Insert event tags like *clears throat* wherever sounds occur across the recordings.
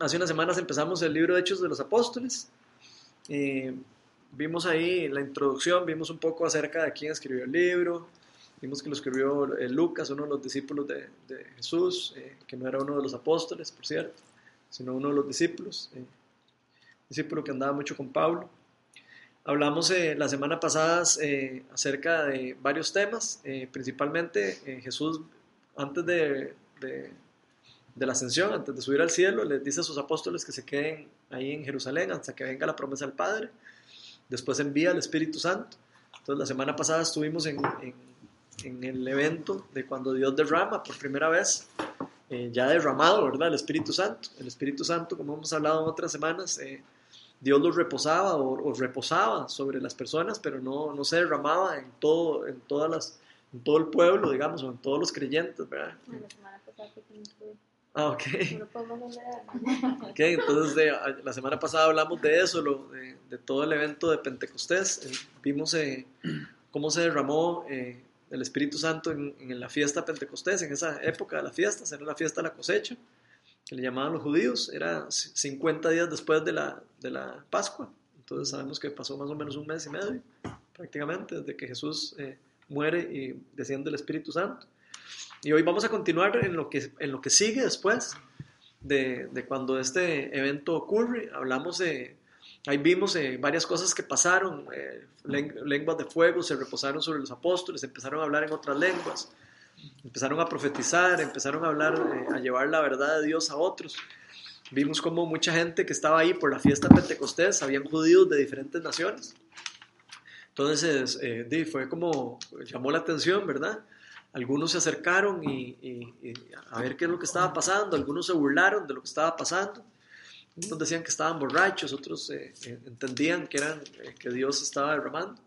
hace unas semanas empezamos el libro de Hechos de los Apóstoles. Eh, vimos ahí la introducción, vimos un poco acerca de quién escribió el libro, vimos que lo escribió eh, Lucas, uno de los discípulos de, Jesús, eh, que no era uno de los apóstoles, por cierto, sino uno de los discípulos, discípulo que andaba mucho con Pablo. Hablamos la semana pasada acerca de varios temas, principalmente Jesús antes de de la ascensión, antes de subir al cielo, les dice a sus apóstoles que se queden ahí en Jerusalén hasta que venga la promesa del Padre. Después envía al Espíritu Santo. Entonces la semana pasada estuvimos en, en, el evento de cuando Dios derrama por primera vez, eh, ya derramado, ¿verdad? El Espíritu Santo. El Espíritu Santo, como hemos hablado en otras semanas, eh, Dios lo reposaba o, reposaba sobre las personas, pero no, no se derramaba en todo, en todas las, en todo el pueblo, digamos, o en todos los creyentes, ¿verdad? La semana pasada Ah, ok. *laughs* ok, entonces la semana pasada hablamos de eso, lo, de, todo el evento de Pentecostés. Eh, vimos eh, *clears throat* cómo se derramó eh, el Espíritu Santo en, la fiesta Pentecostés, en esa época de la fiesta, era la fiesta de la cosecha, que le llamaban los judíos, era 50 días después de la, de la Pascua. Entonces sabemos que pasó más o menos un mes y medio, prácticamente, desde que Jesús muere y desciende el Espíritu Santo. Y hoy vamos a continuar en lo que, en lo que sigue después de, de cuando este evento ocurre. Hablamos de, ahí vimos eh, varias cosas que pasaron, eh, lenguas de fuego se reposaron sobre los apóstoles, empezaron a hablar en otras lenguas, empezaron a profetizar, empezaron a hablar, eh, a llevar la verdad de Dios a otros. Vimos como mucha gente que estaba ahí por la fiesta Pentecostés, habían judíos de diferentes naciones. Entonces, fue como, llamó la atención, ¿verdad? Algunos se acercaron y, a ver qué es lo que estaba pasando, algunos se burlaron de lo que estaba pasando, unos decían que estaban borrachos, otros eh, eh, entendían que, eran, eh, que Dios estaba derramando.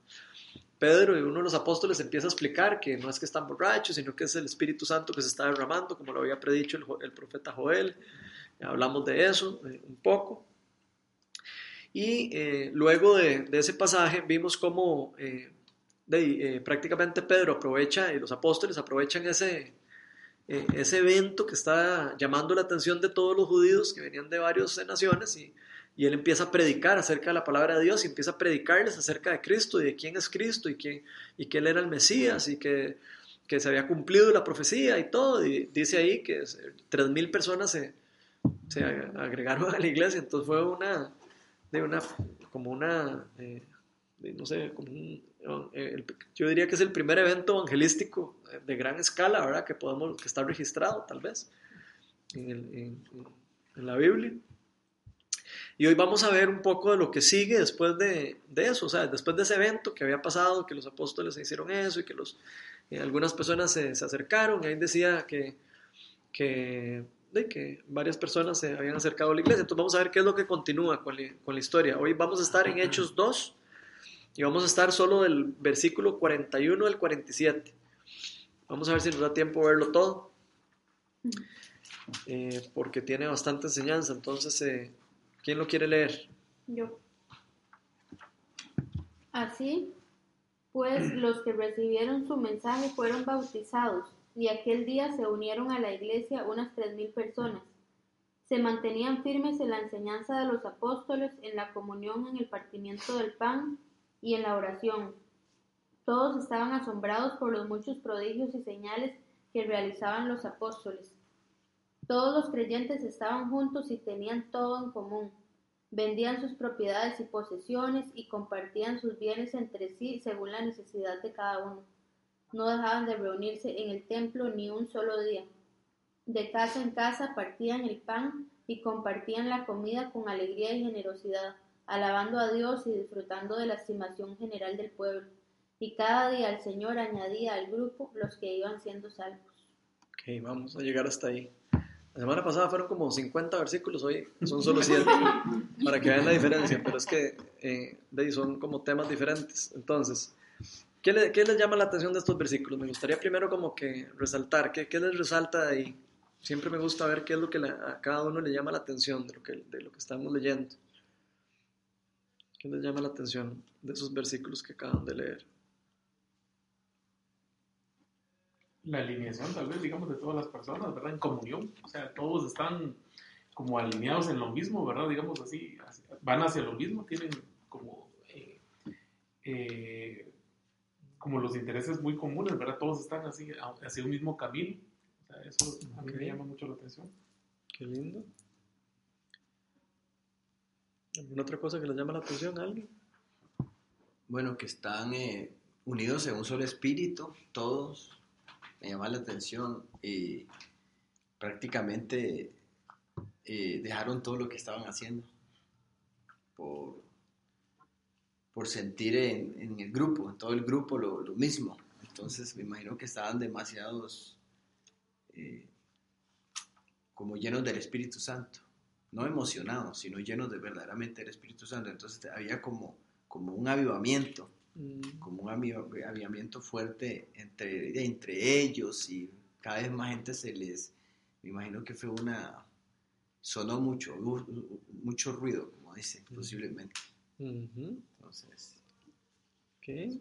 Pedro y uno de los apóstoles empieza a explicar que no es que están borrachos, sino que es el Espíritu Santo que se está derramando, como lo había predicho el, profeta Joel. Hablamos de eso un poco. Y luego de, ese pasaje vimos cómo de, eh, prácticamente Pedro aprovecha y los apóstoles aprovechan ese, eh, ese evento que está llamando la atención de todos los judíos que venían de varias naciones y, y, él empieza a predicar acerca de la palabra de Dios y empieza a predicarles acerca de Cristo y de quién es Cristo y, quién, y que él era el Mesías y que, que se había cumplido la profecía y todo. Y dice ahí que 3.000 personas se, se, agregaron a la iglesia, entonces fue una, de una como una... Eh, no sé, como eh, yo diría que es el primer evento evangelístico de gran escala, ¿verdad? Que podemos, que está registrado tal vez en, la Biblia. Y hoy vamos a ver un poco de lo que sigue después de, eso, o sea, después de ese evento que había pasado, que los apóstoles hicieron eso y que los, eh, algunas personas se, acercaron, y ahí decía que, que, de que varias personas se habían acercado a la iglesia. Entonces vamos a ver qué es lo que continúa con con la historia. Hoy vamos a estar en Hechos 2, y vamos a estar solo del versículo 41 al 47. Vamos a ver si nos da tiempo verlo todo. Eh, porque tiene bastante enseñanza. Entonces, eh, ¿quién lo quiere leer? Yo. Así, pues *clears throat* los que recibieron su mensaje fueron bautizados y aquel día se unieron a la iglesia unas tres mil personas. Se mantenían firmes en la enseñanza de los apóstoles, en la comunión, en el partimiento del pan y en la oración. Todos estaban asombrados por los muchos prodigios y señales que realizaban los apóstoles. Todos los creyentes estaban juntos y tenían todo en común. Vendían sus propiedades y posesiones y compartían sus bienes entre sí según la necesidad de cada uno. No dejaban de reunirse en el templo ni un solo día. De casa en casa partían el pan y compartían la comida con alegría y generosidad alabando a Dios y disfrutando de la estimación general del pueblo. Y cada día el Señor añadía al grupo los que iban siendo salvos. Ok, vamos a llegar hasta ahí. La semana pasada fueron como 50 versículos, hoy son solo *laughs* 7, para que vean la diferencia, pero es que eh, son como temas diferentes. Entonces, ¿qué, les llama la atención de estos versículos? Me gustaría primero como que resaltar, ¿qué, qué les resalta de ahí? Siempre me gusta ver qué es lo que a cada uno le llama la atención de lo que, de lo que estamos leyendo. ¿Qué les llama la atención de esos versículos que acaban de leer? La alineación, tal vez, digamos, de todas las personas, ¿verdad? En comunión. O sea, todos están como alineados en lo mismo, ¿verdad? Digamos así, van hacia lo mismo, tienen como, eh, eh, como los intereses muy comunes, ¿verdad? Todos están así, hacia un mismo camino. O sea, eso a mí me llama mucho la atención. Qué lindo. ¿Alguna otra cosa que les llama la atención a alguien? Bueno, que están eh, unidos en un solo espíritu, todos. Me llama la atención y prácticamente eh, dejaron todo lo que estaban haciendo por, por sentir en, el grupo, en todo el grupo lo, mismo. Entonces me imagino que estaban demasiados eh, como llenos del Espíritu Santo, no emocionados, sino llenos de verdaderamente del Espíritu Santo. Entonces había como, como un avivamiento, mm. como un avivamiento fuerte entre, entre ellos y cada vez más gente se les, me imagino que fue una, sonó mucho, mucho ruido, como dice, posiblemente. Entonces, ¿qué?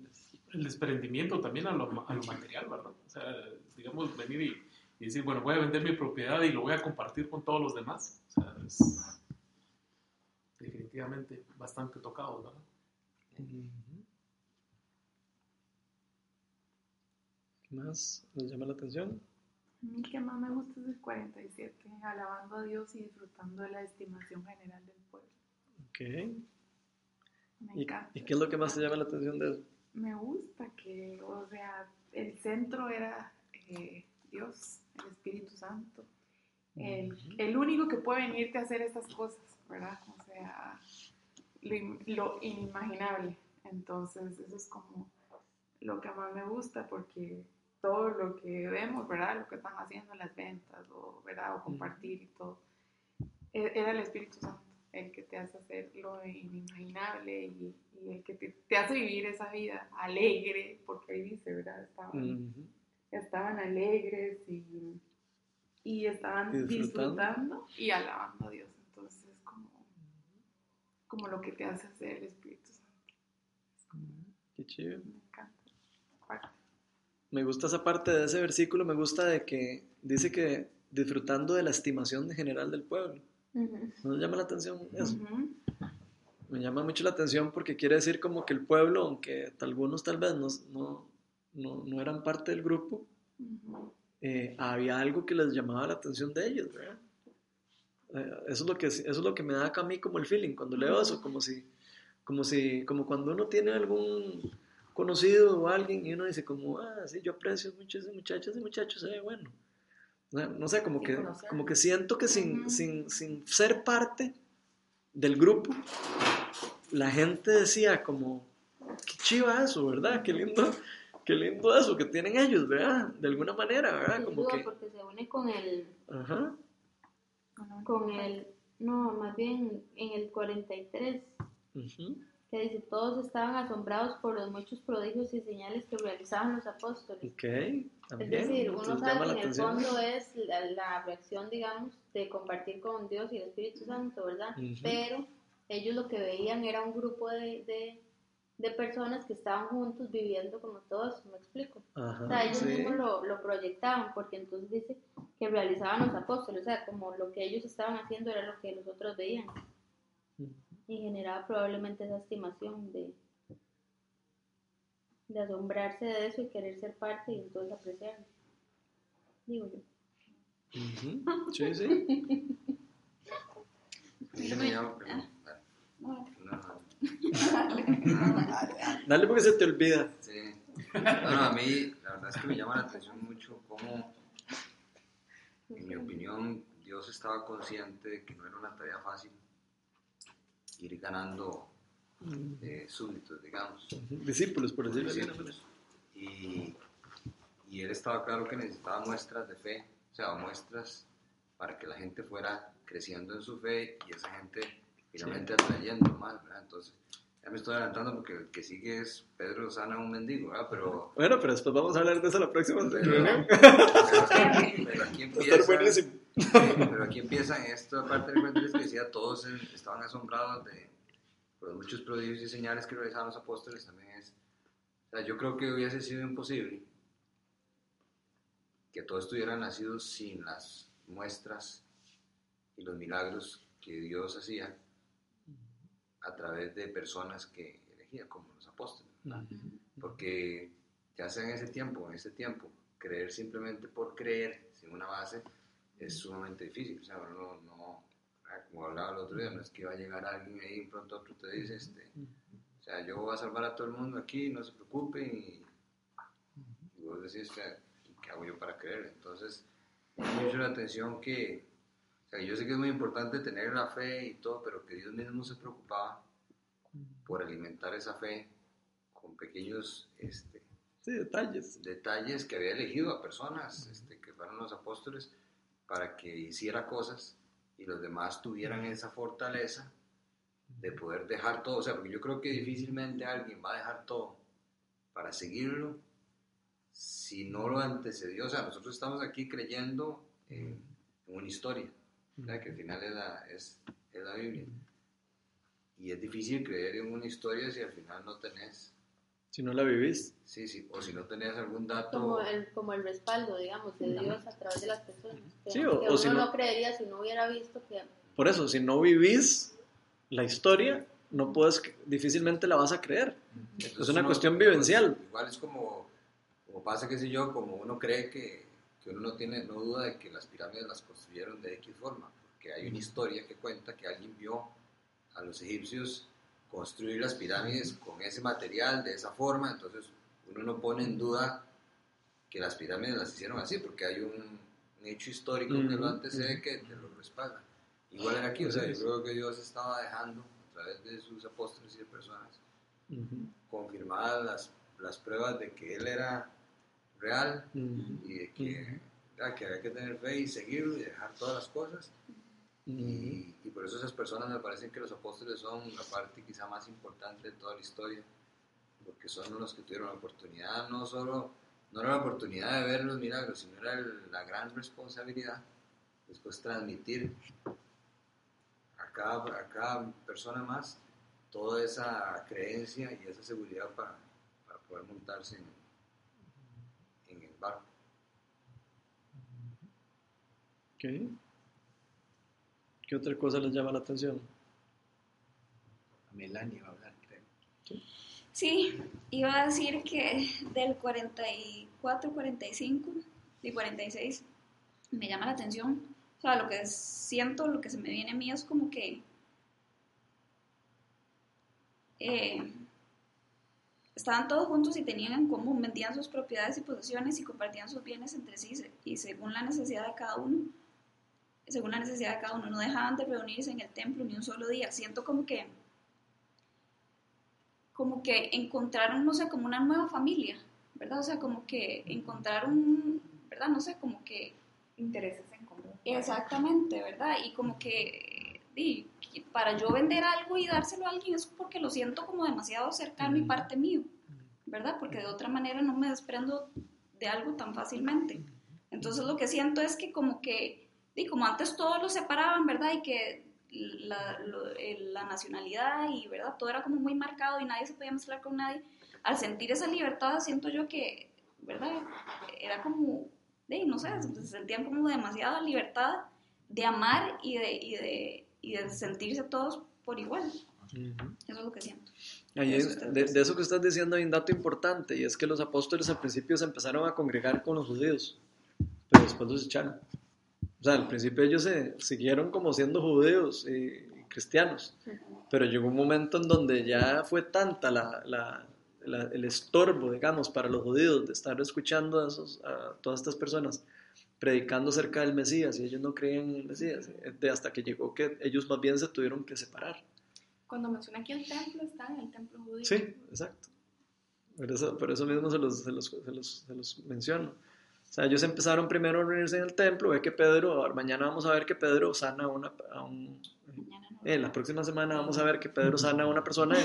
El desprendimiento también a lo, a lo, material, ¿verdad? O sea, digamos, venir y, decir, bueno, voy a vender mi propiedad y lo voy a compartir con todos los demás. O sea, es definitivamente bastante tocado, ¿verdad? ¿Qué más les llama la atención? A mí que más me gusta es el 47, alabando a Dios y disfrutando de la estimación general del pueblo. Ok. Me encanta. ¿Y, qué es lo que más te llama la atención de eso? Me gusta que, o sea, el centro era eh, Dios, el Espíritu Santo, el, el, único que puede venirte a hacer estas cosas, ¿verdad? O sea, lo, lo inimaginable. Entonces, eso es como lo que más me gusta porque todo lo que vemos, ¿verdad? Lo que están haciendo en las ventas, o, ¿verdad? O compartir y todo. E, era el Espíritu Santo el que te hace hacer lo inimaginable y, el que te, hace vivir esa vida alegre, porque ahí dice, ¿verdad? Estaban, estaban alegres y, y estaban disfrutando. y alabando a Dios. Entonces, es como, como lo que te hace hacer el Espíritu Santo. Qué chido. Me encanta me gusta esa parte de ese versículo, me gusta de que dice que disfrutando de la estimación general del pueblo. ¿No me llama la atención eso? Me llama mucho la atención porque quiere decir como que el pueblo, aunque algunos tal vez no, no, no, eran parte del grupo, eh, había algo que les llamaba la atención de ellos, ¿verdad? Eh, eso, es lo que, eso es lo que me da a mí como el feeling cuando leo eso, como si, como si, como cuando uno tiene algún conocido o alguien y uno dice como, ah, sí, yo aprecio mucho ese muchacho, ese muchacho se ve bueno. No, sé, como que, como que siento que sin, sin, sin, ser parte del grupo, la gente decía como, qué chiva eso, ¿verdad? Qué lindo, qué lindo eso que tienen ellos, ¿verdad? De alguna manera, ¿verdad? Como que... Porque se une con el... Ajá. Con el... No, más bien en el 43. Uh que dice, todos estaban asombrados por los muchos prodigios y señales que realizaban los apóstoles. Okay, es decir, uno sabe que en el fondo es la, reacción, digamos, de compartir con Dios y el Espíritu Santo, ¿verdad? Pero ellos lo que veían era un grupo de, de, personas que estaban juntos viviendo como todos, ¿me explico? o sea, ellos mismos lo, lo, proyectaban, porque entonces dice que realizaban los apóstoles, o sea, como lo que ellos estaban haciendo era lo que los otros veían y generaba probablemente esa estimación de, de asombrarse de eso y querer ser parte y entonces apreciarlo. Digo yo. Sí, sí. *laughs* Dale porque se te olvida. Sí. No, a mí la verdad es que me llama la atención mucho cómo, en mi opinión, Dios estaba consciente de que no era una tarea fácil ir ganando eh, súbditos, digamos. Discípulos, por decirlo así. Y, y él estaba claro que necesitaba muestras de fe, o sea, muestras para que la gente fuera creciendo en su fe y esa gente finalmente atrayendo más, ¿verdad? Entonces, ya me estoy adelantando porque el que sigue es Pedro Sana, un mendigo, ¿verdad? Pero... Bueno, pero después vamos a hablar de eso la próxima reunión. *laughs* Pero, aquí empieza... buenísimo. Pero aquí empieza esta parte del cuento que decía, todos estaban asombrados de los muchos prodigios y señales que realizaban los apóstoles también es, o sea, yo creo que hubiese sido imposible que todos estuvieran nacidos sin las muestras y y los milagros que Dios hacía a través de personas que elegía, como los apóstoles. ¿verdad? Porque ya sea en ese tiempo, en ese tiempo, creer simplemente por creer, sin una base, es sumamente difícil. O sea, no, no- ah, como hablaba el otro día, no es que va a llegar alguien ahí y pronto otro te dice, este, o sea, yo voy a salvar a todo el mundo aquí, no se preocupen, y, y vos decís, o sea, ¿qué hago yo para creer? Entonces, me mucho la atención que, sea, yo sé que es muy importante tener la fe y todo, pero que Dios mismo se preocupaba por alimentar esa fe con pequeños este, Sí, detalles. detalles que había elegido a personas este, que fueron los apóstoles para que hiciera cosas y los demás tuvieran esa fortaleza de poder dejar todo. O sea, porque yo creo que difícilmente alguien va a dejar todo para seguirlo si no lo antecedió. O sea, nosotros estamos aquí creyendo en, en una historia, ¿verdad? que al final es la, es, es la Biblia. Y es difícil creer en una historia si al final no tenés, Si no la vivís. sí, sí, o si no tenés algún dato. Como el, como el respaldo, digamos, de Dios a través de las personas. Que, Sí, o- que o uno si no, no- creería si no hubiera visto que... Por eso, si no vivís la historia, no puedes, difícilmente la vas a creer. Entonces Es una uno- cuestión vivencial. Igual es como, como pasa, qué sé yo, como uno cree que, que uno no tiene, no duda de que las pirámides las construyeron de X forma, porque hay una historia que cuenta que alguien vio a los egipcios construir las pirámides con ese material, de esa forma, entonces uno no pone en duda que las pirámides las hicieron así, porque hay un, un hecho histórico que lo antecede que te lo respalda. Igual era aquí, o sea, yo creo que Dios estaba dejando, a través de sus apóstoles y de personas, confirmadas las, las pruebas de que él era real y de que, ah, que había que tener fe y seguirlo y dejar todas las cosas. Y, y por eso esas personas me parecen que los apóstoles son la parte quizá más importante de toda la historia, porque son los que tuvieron la oportunidad, no solo, no era la oportunidad de ver los milagros, sino era el- la gran responsabilidad después transmitir a cada, a cada persona más toda esa creencia y esa seguridad para, para poder montarse en, barco. ¿Qué otra cosa les llama la atención? Melania va a hablar, creo. Sí, iba a decir que del 44, 45 y 46 me llama la atención. O sea, lo que siento, lo que se me viene a mí es como que eh, estaban todos juntos y tenían en común, vendían sus propiedades y posesiones y compartían sus bienes entre sí y según la necesidad de cada uno, según la necesidad de cada uno, no dejaban de reunirse en el templo ni un solo día. Siento como que como que encontraron, no sé, como una nueva familia, ¿verdad? O sea, como que encontraron, ¿verdad? No sé, como que Intereses en común. exactamente, ¿verdad? Y como que que para yo vender algo y dárselo a alguien es porque lo siento como demasiado cercano y parte mío, ¿verdad? Porque de otra manera no me desprendo de algo tan fácilmente. Entonces lo que siento es que como que, di, como antes todos lo separaban, ¿verdad? Y que la, lo- el- la nacionalidad y, ¿verdad? Todo era como muy marcado y nadie se podía mezclar con nadie. Al sentir esa libertad siento yo que, ¿verdad? Era como, di, no sé, se sentían como demasiada libertad de amar y de, y de, y de sentirse todos por igual. Ujú. Eso es lo que siento. Ahí, Eso de, de eso que estás diciendo hay un dato importante y es que los apóstoles al principio se empezaron a congregar con los judíos, pero después los echaron. O sea, al principio ellos se siguieron como siendo judíos y, y cristianos, pero llegó un momento en donde ya fue tanta la, la- la- el estorbo, digamos, para los judíos de estar escuchando a, esos, a todas estas personas predicando acerca del Mesías y ellos no creían en el Mesías, eh, hasta que llegó que ellos más bien se tuvieron que separar. Cuando menciona aquí el templo, está en el templo judío. Sí, exacto. Por eso, por eso mismo se los, se, los, se, los, se los menciono. O sea, ellos empezaron primero a reunirse en el templo, ve que Pedro, mañana vamos a ver que Pedro sana una, a un, eh, la próxima semana vamos a ver que Pedro sana a una persona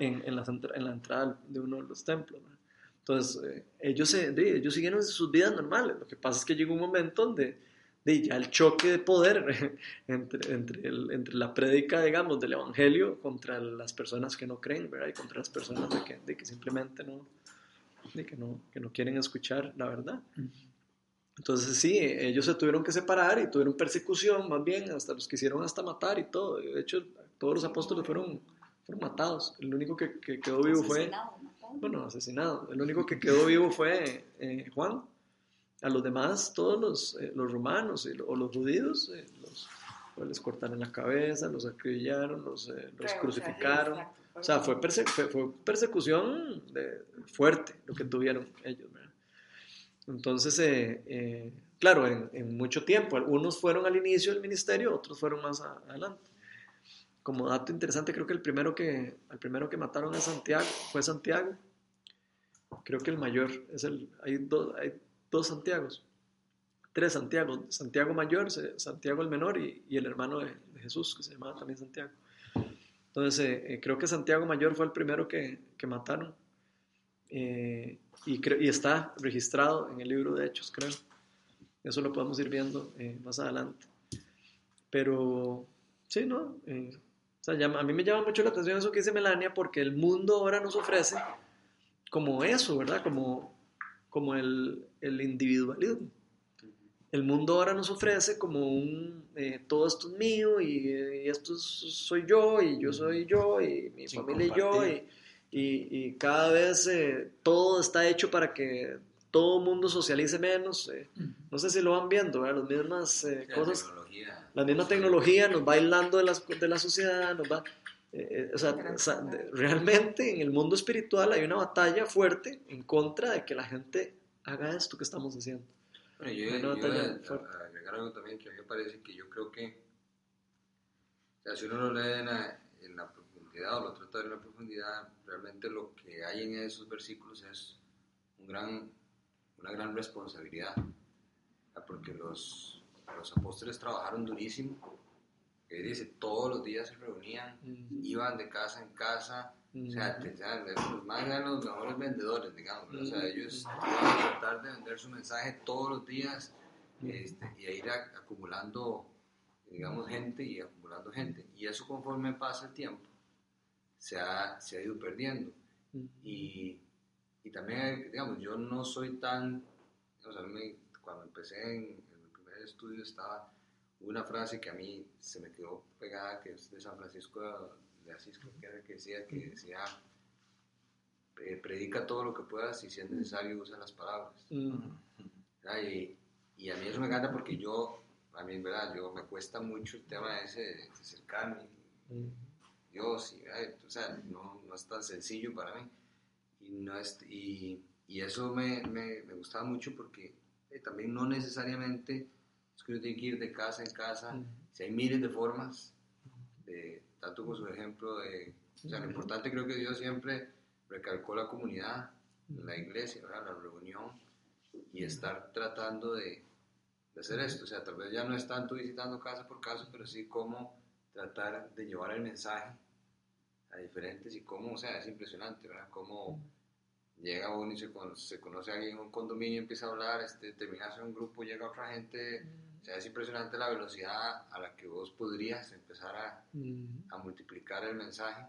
en, en, en, la, en la entrada de uno de los templos. ¿no? Entonces, eh, ellos, se, de- ellos siguieron sus vidas normales. Lo que pasa es que llegó un momento donde de, ya el choque de poder *laughs* entre, entre, el- entre la prédica, digamos, del Evangelio contra las personas que no creen, ¿verdad? Y contra las personas de que, de que simplemente no, de que no, que no quieren escuchar la verdad. Entonces sí, ellos se tuvieron que separar y tuvieron persecución, más bien, hasta los quisieron hasta matar y todo. De hecho, todos los apóstoles fueron, fueron matados. El único que, que quedó vivo fue... Bueno, asesinado. El único que quedó vivo fue eh, Juan. A los demás, todos los, eh, los romanos y o los judíos, eh, los, pues, les cortaron la cabeza, los acribillaron, los, crucificaron. O sea, fue, perse- fue, fue persecución de- fuerte lo que tuvieron ellos. ¿verdad? Entonces, claro, en, en mucho tiempo, algunos fueron al inicio del ministerio, otros fueron más a- adelante. Como dato interesante, creo que el primero que, el primero que mataron a Santiago fue Santiago. Creo que el mayor es el. Hay, dos hay dos Santiagos, tres Santiagos: Santiago mayor, Santiago el menor y, y el hermano de, Jesús, que se llamaba también Santiago. Entonces, eh, eh, creo que Santiago Mayor fue el primero que, que mataron. Eh, y, está registrado en el libro de Hechos, creo. Eso lo podemos ir viendo más adelante. Pero, sí, ¿no? Sea, a mí me llama mucho la atención eso que dice Melania, porque el mundo ahora nos ofrece como eso, ¿verdad? Como, como el, el individualismo. El mundo ahora nos ofrece como un, eh, todo esto es mío y, y esto es- soy yo y yo soy yo y mi Sin familia y yo y, compartir. y, y cada vez eh, todo está hecho para que todo el mundo socialice menos. eh. No sé si lo van viendo, ¿verdad? Las mismas eh, La cosas, tecnología. la misma tecnología nos va aislando de, las, de la sociedad, nos va... eh, eh, o sea, o sea, de- realmente en el mundo espiritual hay una batalla fuerte en contra de que la gente haga esto que estamos haciendo. Bueno, yo, Una yo a- fuerte. a agregar algo también que a mí me parece que yo creo que, o sea, si uno lo lee en la, en la profundidad o lo trata en la profundidad, realmente lo que hay en esos versículos es un gran, una gran responsabilidad, porque los, los apóstoles trabajaron durísimo, que dice, todos los días se reunían, iban de casa en casa, o sea, te- o sea, los más eran los mejores vendedores, digamos, o sea, ellos iban a tratar de vender su mensaje todos los días este, y a ir a- acumulando, digamos, gente y acumulando gente. Y eso conforme pasa el tiempo, se ha, se ha ido perdiendo. Y, y también, digamos, yo no soy tan, o sea, me- cuando empecé en, en el primer estudio estaba una frase que a mí se me quedó pegada, que es de San Francisco de Asís, que era que decía, que decía, eh, predica todo lo que puedas y si es necesario usa las palabras. Y, y a mí eso me encanta porque yo, a mí, ¿verdad? Yo me cuesta mucho el tema ese de, acercarme. Dios, y, ¿verdad? o sea, no, no es tan sencillo para mí. Y, no es, y, y eso me, me, me gustaba mucho porque eh, también no necesariamente es que uno tiene que ir de casa en casa. Si hay miles de formas, de, tanto con su ejemplo de... O sea, lo importante creo que Dios siempre recalcó la comunidad, la iglesia, ¿verdad? la reunión y estar tratando de, de hacer esto. O sea, tal vez ya no es tanto visitando casa por casa, pero sí cómo tratar de llevar el mensaje a diferentes y cómo, o sea, es impresionante, ¿verdad? Cómo llega uno y se conoce, se conoce a alguien en un condominio, empieza a hablar, este, terminas en un grupo, llega otra gente. O sea, es impresionante la velocidad a la que vos podrías empezar a, a multiplicar el mensaje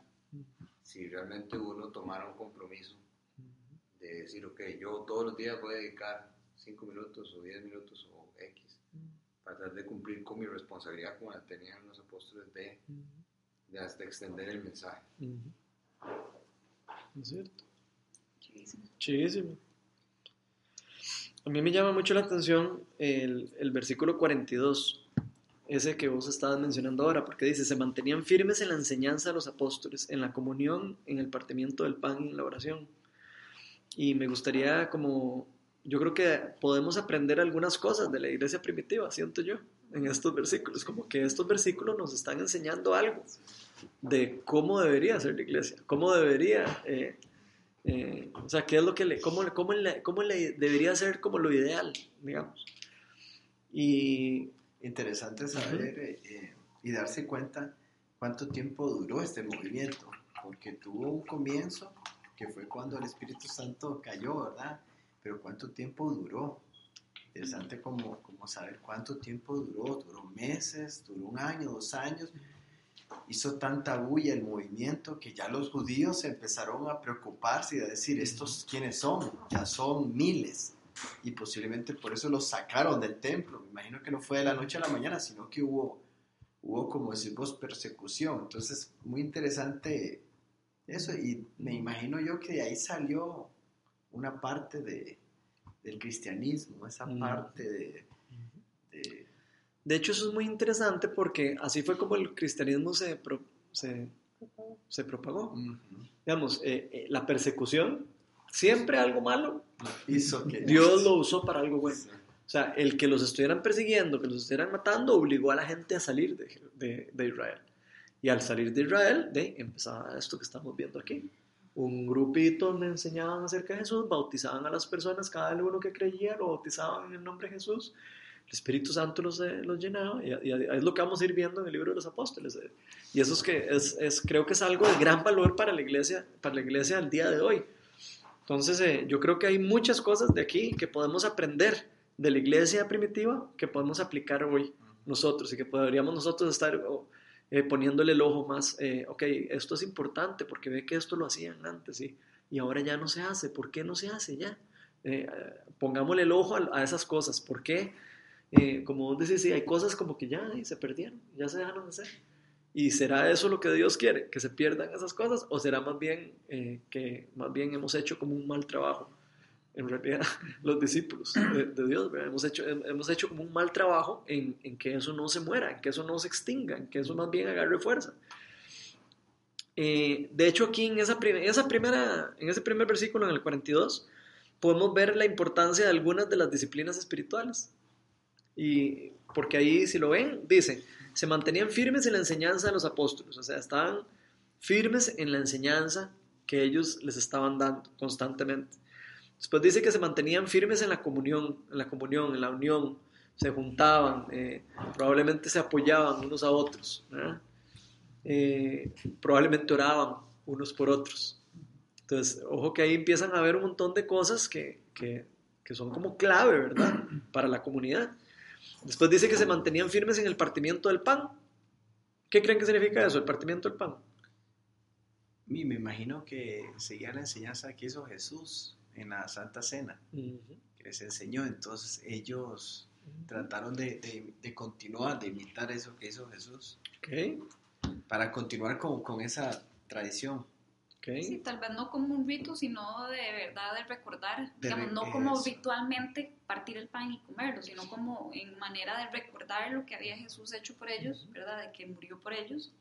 si realmente uno tomara un compromiso de decir, ok, yo todos los días voy a dedicar 5 minutos o 10 minutos o X para tratar de cumplir con mi responsabilidad como la tenían los apóstoles de, de hasta extender el mensaje. ¿Es cierto? Chivísimo. A mí me llama mucho la atención el, el versículo 42, ese que vos estabas mencionando ahora, porque dice, se mantenían firmes en la enseñanza de los apóstoles, en la comunión, en el partimiento del pan y en la oración. Y me gustaría como, yo creo que podemos aprender algunas cosas de la iglesia primitiva, siento yo, en estos versículos, como que estos versículos nos están enseñando algo de cómo debería ser la iglesia, cómo debería... eh, eh, o sea, ¿qué es lo que le, cómo, cómo, le, cómo le debería ser como lo ideal, digamos? Y Interesante saber eh, eh, y darse cuenta cuánto tiempo duró este movimiento, porque tuvo un comienzo que fue cuando el Espíritu Santo cayó, ¿verdad? Pero cuánto tiempo duró. Interesante como, como saber cuánto tiempo duró, duró meses, duró un año, dos años. Hizo tanta bulla el movimiento que ya los judíos empezaron a preocuparse y a decir, ¿estos quiénes son? Ya son miles. y posiblemente por eso los sacaron del templo. Me imagino que no fue de la noche a la mañana, sino que hubo, hubo como decimos, persecución. Entonces, muy interesante eso, y me imagino yo que de ahí salió una parte de, del cristianismo, esa parte de, de- De hecho, eso es muy interesante porque así fue como el cristianismo se, pro- se, se propagó. Digamos, eh, eh, la persecución, siempre algo malo, hizo que Dios lo usó para algo bueno. O sea, el que los estuvieran persiguiendo, que los estuvieran matando, obligó a la gente a salir de, de- de Israel. Y al salir de Israel, de, empezaba esto que estamos viendo aquí. Un grupito donde enseñaban acerca de Jesús, bautizaban a las personas, cada uno que creía lo bautizaban en el nombre de Jesús. El Espíritu Santo los, eh, los llenaba y, y es lo que vamos a ir viendo en el libro de los apóstoles. eh. Y eso es que es, es- creo que es algo de gran valor para la iglesia, para la iglesia al día de hoy. Entonces, eh, yo creo que hay muchas cosas de aquí que podemos aprender de la iglesia primitiva que podemos aplicar hoy nosotros y que podríamos nosotros estar eh, poniéndole el ojo más, eh, ok, esto es importante porque ve que esto lo hacían antes y, y ahora ya no se hace, ¿por qué no se hace ya? Eh, pongámosle el ojo a, a esas cosas, ¿por qué? Eh, como vos decís, sí, hay cosas como que ya eh, se perdieron, ya se dejaron de hacer. ¿Y será eso lo que Dios quiere? ¿Que se pierdan esas cosas? ¿O será más bien eh, que más bien hemos hecho como un mal trabajo? En realidad, *laughs* los discípulos de, de Dios. Hemos, hecho, hemos hecho como un mal trabajo en, en, que eso no se muera, en que eso no se extinga, en que eso más bien agarre fuerza. Eh, de hecho, aquí en, esa, esa primera, en ese primer versículo, en el 42, podemos ver la importancia de algunas de las disciplinas espirituales. Y porque ahí, si lo ven, dice, se mantenían firmes en la enseñanza de los apóstoles, o sea, estaban firmes en la enseñanza que ellos les estaban dando constantemente. Después dice que se mantenían firmes en la comunión, en la comunión, en la unión, se juntaban, eh, probablemente se apoyaban unos a otros, eh, probablemente oraban unos por otros. Entonces, ojo que ahí empiezan a haber un montón de cosas que, que, que son como clave, ¿verdad? Para la comunidad. Después dice que se mantenían firmes en el partimiento del pan. ¿Qué creen que significa eso, el partimiento del pan? Me imagino que seguía la enseñanza que hizo Jesús en la Santa Cena, uh -huh. que les enseñó. Entonces ellos uh -huh. trataron de, de, de, continuar, de imitar eso que hizo Jesús. Okay. Para continuar con, con esa tradición. Okay. Sí, tal vez no como un rito, sino de verdad de recordar, de digamos, no como ritualmente partir el pan y comerlo, sino como en manera de recordar lo que había Jesús hecho por ellos, ¿verdad? De que murió por ellos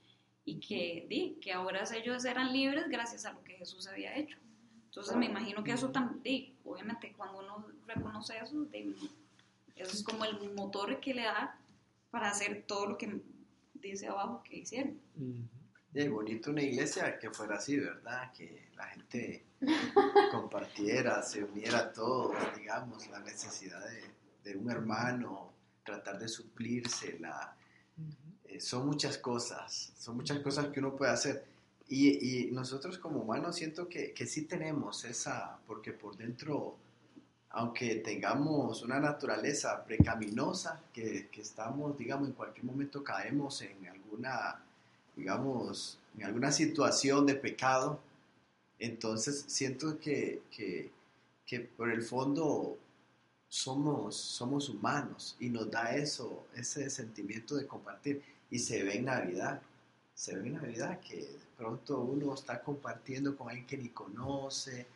y que, di, que ahora ellos eran libres gracias a lo que Jesús había hecho. Entonces me imagino que eso también, obviamente cuando uno reconoce eso, di, eso es como el motor que le da para hacer todo lo que dice abajo que hicieron. Uh -huh. Es bonito una iglesia que fuera así, ¿verdad? Que la gente *laughs* compartiera, se uniera a todos, digamos, la necesidad de, de un hermano, tratar de suplirse, la, eh, son muchas cosas, son muchas cosas que uno puede hacer. Y, y nosotros como humanos siento que, que sí tenemos esa, porque por dentro, aunque tengamos una naturaleza precaminosa, que, que estamos, digamos, en cualquier momento caemos en alguna digamos, en alguna situación de pecado, entonces siento que, que, que, por el fondo somos, somos humanos y nos da eso, ese sentimiento de compartir. Y se ve en Navidad, se ve en Navidad que de pronto uno está compartiendo con alguien que ni conoce,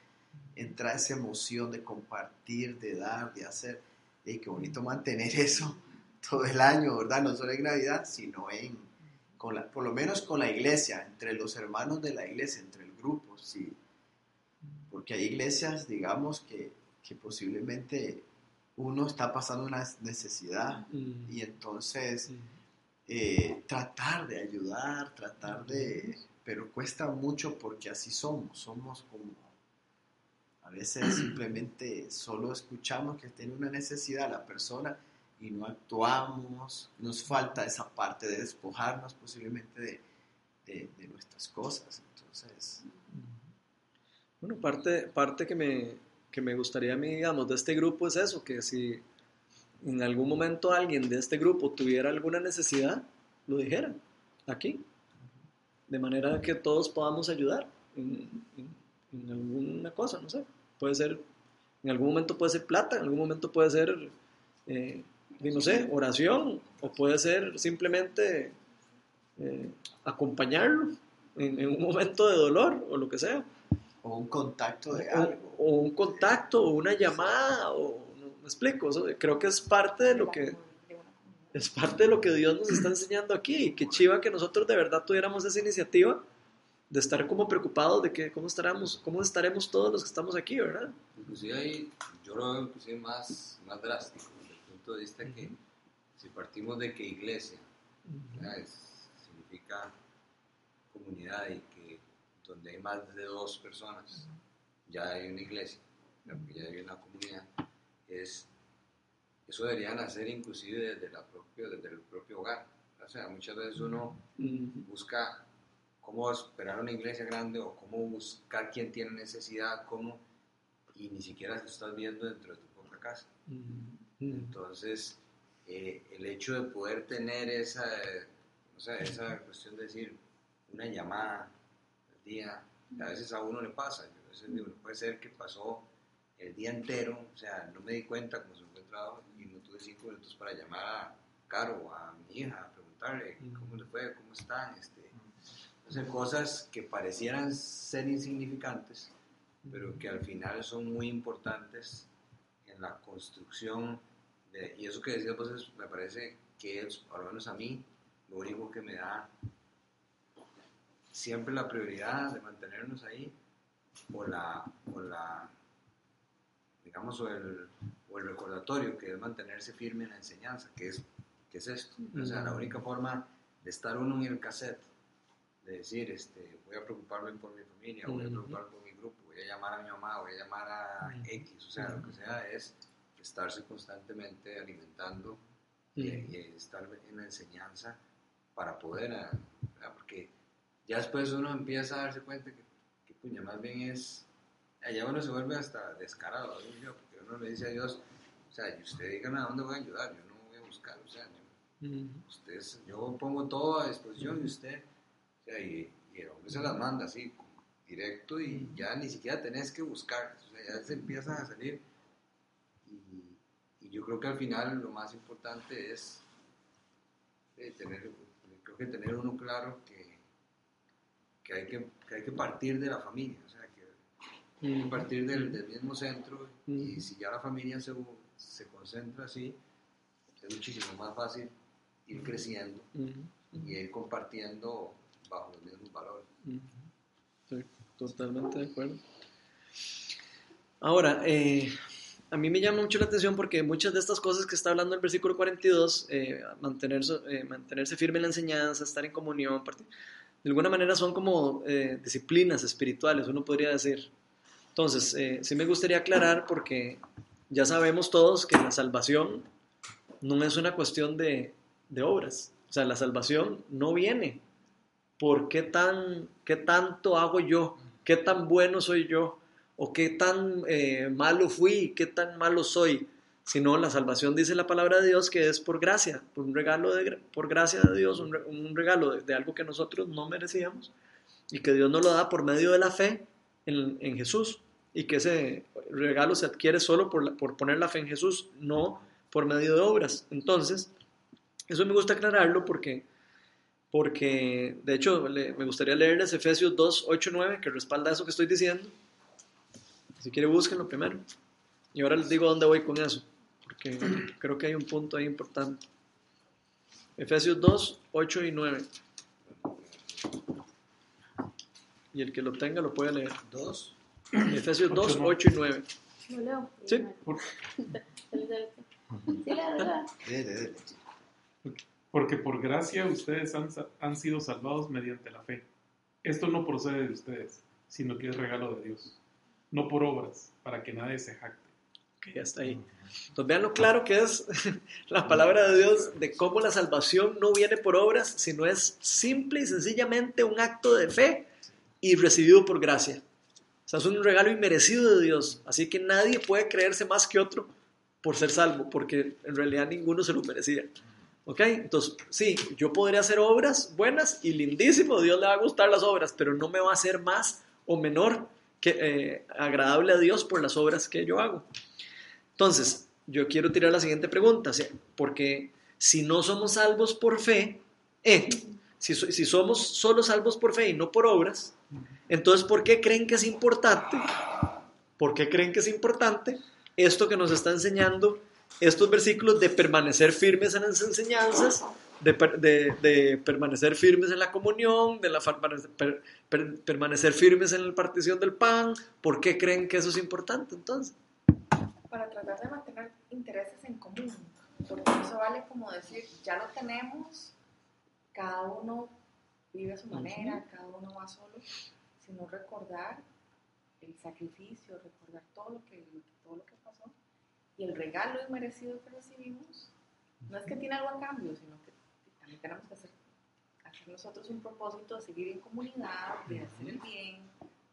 entra esa emoción de compartir, de dar, de hacer. Y qué bonito mantener *laughs* eso todo el año, ¿verdad? No solo en Navidad, sino en con la, por lo menos con la iglesia, entre los hermanos de la iglesia, entre el grupo, sí. Porque hay iglesias, digamos, que, que posiblemente uno está pasando una necesidad mm. y entonces mm. eh, tratar de ayudar, tratar de... Pero cuesta mucho porque así somos, somos como... A veces simplemente solo escuchamos que tiene una necesidad la persona y no actuamos, nos falta esa parte de despojarnos posiblemente de, de, de nuestras cosas. Entonces... Bueno, parte, parte que, me, que me gustaría a mí, digamos, de este grupo es eso, que si en algún momento alguien de este grupo tuviera alguna necesidad, lo dijera aquí, de manera que todos podamos ayudar en, en, en alguna cosa, no sé, puede ser En algún momento puede ser plata, en algún momento puede ser, eh, no sé, oración, o puede ser simplemente eh, acompañarlo en, en un momento de dolor o lo que sea. O un contacto de O, algo. o un contacto, o una llamada, o no, me explico, eso creo que es parte de lo que es parte de lo que Dios nos está enseñando aquí. Y qué chiva que nosotros de verdad tuviéramos esa iniciativa de estar como preocupados de que cómo estaremos, cómo estaremos todos los que estamos aquí, ¿verdad? Inclusive ahí, yo lo veo inclusive más, más drástico, punto de vista que si partimos de que iglesia significa comunidad y que donde hay más de dos personas ya hay una iglesia, ya hay una comunidad, es, eso debería nacer inclusive desde, la propio, desde el propio hogar. O sea, muchas veces uno busca cómo esperar una iglesia grande o cómo buscar quién tiene necesidad, cómo, y ni siquiera lo estás viendo dentro de tu propia casa. Entonces, eh, el hecho de poder tener esa, o sea, esa cuestión de decir una llamada al día, a veces a uno le pasa, a veces digo, puede ser que pasó el día entero, o sea, no me di cuenta como se fue el trabajo y no tuve cinco minutos para llamar a Caro o a mi hija, a preguntarle cómo le fue, cómo están, este, entonces cosas que parecieran ser insignificantes, pero que al final son muy importantes en la construcción de- y eso que decías vos es- me parece que es, lo menos a mí, lo único que me da siempre la prioridad de mantenernos ahí o la, o la digamos, o el, o el recordatorio que es mantenerse firme en la enseñanza, que es, que es esto. O sea, la única forma de estar uno en el cassette, de decir, este, voy a preocuparme por mi familia, voy a preocuparme por mi grupo, voy a llamar a mi mamá, voy a llamar a X, o sea, lo que sea, es estarse constantemente alimentando y, y estar en la enseñanza para poder, ah, ¿verdad? porque ya después uno empieza a darse cuenta que, que puña, más bien es, allá uno se vuelve hasta descarado, porque uno le dice a Dios, o sea, y usted dígame a dónde voy a ayudar, yo no voy a buscar, o sea, yo- Ujú. usted, yo pongo todo a disposición y usted, o sea, y, y el hombre se las manda así, directo y ya ni siquiera tenés que buscar, o sea, ya se empiezan a salir. Yo creo que al final lo más importante es eh, tener, creo que tener uno claro que, que, hay que, que hay que partir de la familia, o sea, que hay que partir del, del mismo centro y si ya la familia se, se concentra así, es muchísimo más fácil ir creciendo y ir compartiendo bajo los mismos valores. Estoy totalmente de acuerdo. Ahora, eh, a mí me llama mucho la atención porque muchas de estas cosas que está hablando el versículo 42, eh, mantenerse, eh, mantenerse firme en la enseñanza, estar en comunión, de alguna manera son como eh, disciplinas espirituales, uno podría decir. Entonces, sí me gustaría aclarar porque ya sabemos todos que la salvación no es una cuestión de, de obras. O sea, la salvación no viene por qué, tan, qué tanto hago yo, qué tan bueno soy yo, o qué tan eh, malo fui, qué tan malo soy, sino la salvación dice la palabra de Dios que es por gracia, por un regalo de, por gracia de Dios, un, re- un regalo de, algo que nosotros no merecíamos y que Dios nos lo da por medio de la fe en, Jesús y que ese regalo se adquiere solo por, por poner la fe en Jesús, no por medio de obras. Entonces, eso me gusta aclararlo porque porque de hecho me gustaría leerles Efesios 2, 8, 9, que respalda eso que estoy diciendo. Si quiere, búsquenlo primero. Y ahora les digo dónde voy con eso, porque creo que hay un punto ahí importante. Efesios 2, 8 y 9. Y el que lo tenga lo puede leer. Dos. Efesios 2, Ocho, ¿no? 8 y 9. ¿Lo leo? Sí. Sí, la verdad. Porque por gracia ustedes han, han sido salvados mediante la fe. Esto no procede de ustedes, sino que es regalo de Dios. No por obras, para que nadie se jacte. ya está ahí. Entonces vean lo claro que es *laughs* la palabra de Dios de cómo la salvación no viene por obras, sino es simple y sencillamente un acto de fe y recibido por gracia. O sea, es un regalo inmerecido de Dios. Así que nadie puede creerse más que otro por ser salvo, porque en realidad ninguno se lo merecía. ¿Ok? Entonces, sí, yo podría hacer obras buenas y lindísimo, Dios le va a gustar las obras, pero no me va a hacer más o menor que, eh, agradable a Dios por las obras que yo hago. Entonces, yo quiero tirar la siguiente pregunta, porque si no somos salvos por fe, eh, si, si somos solo salvos por fe y no por obras, entonces, ¿por qué creen que es importante? ¿Por qué creen que es importante esto que nos está enseñando estos versículos de permanecer firmes en las enseñanzas, de, de- de permanecer firmes en la comunión, de la, per- per- permanecer firmes en la partición del pan? ¿Por qué creen que eso es importante entonces? Para tratar de mantener intereses en común, porque se vale como decir, ya lo tenemos, cada uno vive a su manera, cada uno va solo, sino recordar el sacrificio, recordar todo lo que, todo lo que pasó y el regalo inmerecido que recibimos. No es que tiene algo a cambio, sino que también tenemos que hacer, hacer nosotros un propósito de seguir en comunidad, de hacer el bien,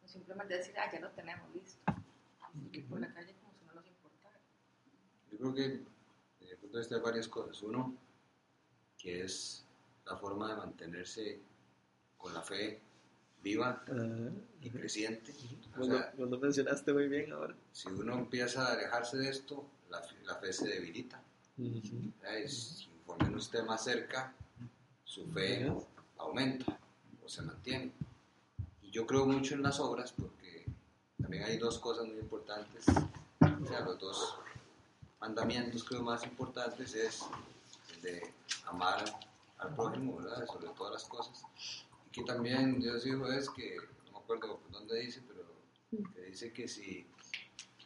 no simplemente decir, ah, ya lo tenemos, listo. Y por la calle como si no nos importara. Yo creo que desde el punto de vista hay varias cosas. Uno, que es la forma de mantenerse con la fe viva y creciente. O lo- sea, lo mencionaste muy bien ahora. si uno empieza a alejarse de esto, la, fe- la fe se debilita. ¿verdad? Y Si conforme uno esté más cerca, su fe aumenta o se mantiene. Y yo creo mucho en las obras porque también hay dos cosas muy importantes. O sea, los dos mandamientos creo más importantes es el de amar al prójimo, ¿verdad? Sobre todas las cosas. Y que también Dios dijo es que, no me acuerdo dónde dice, pero que dice que si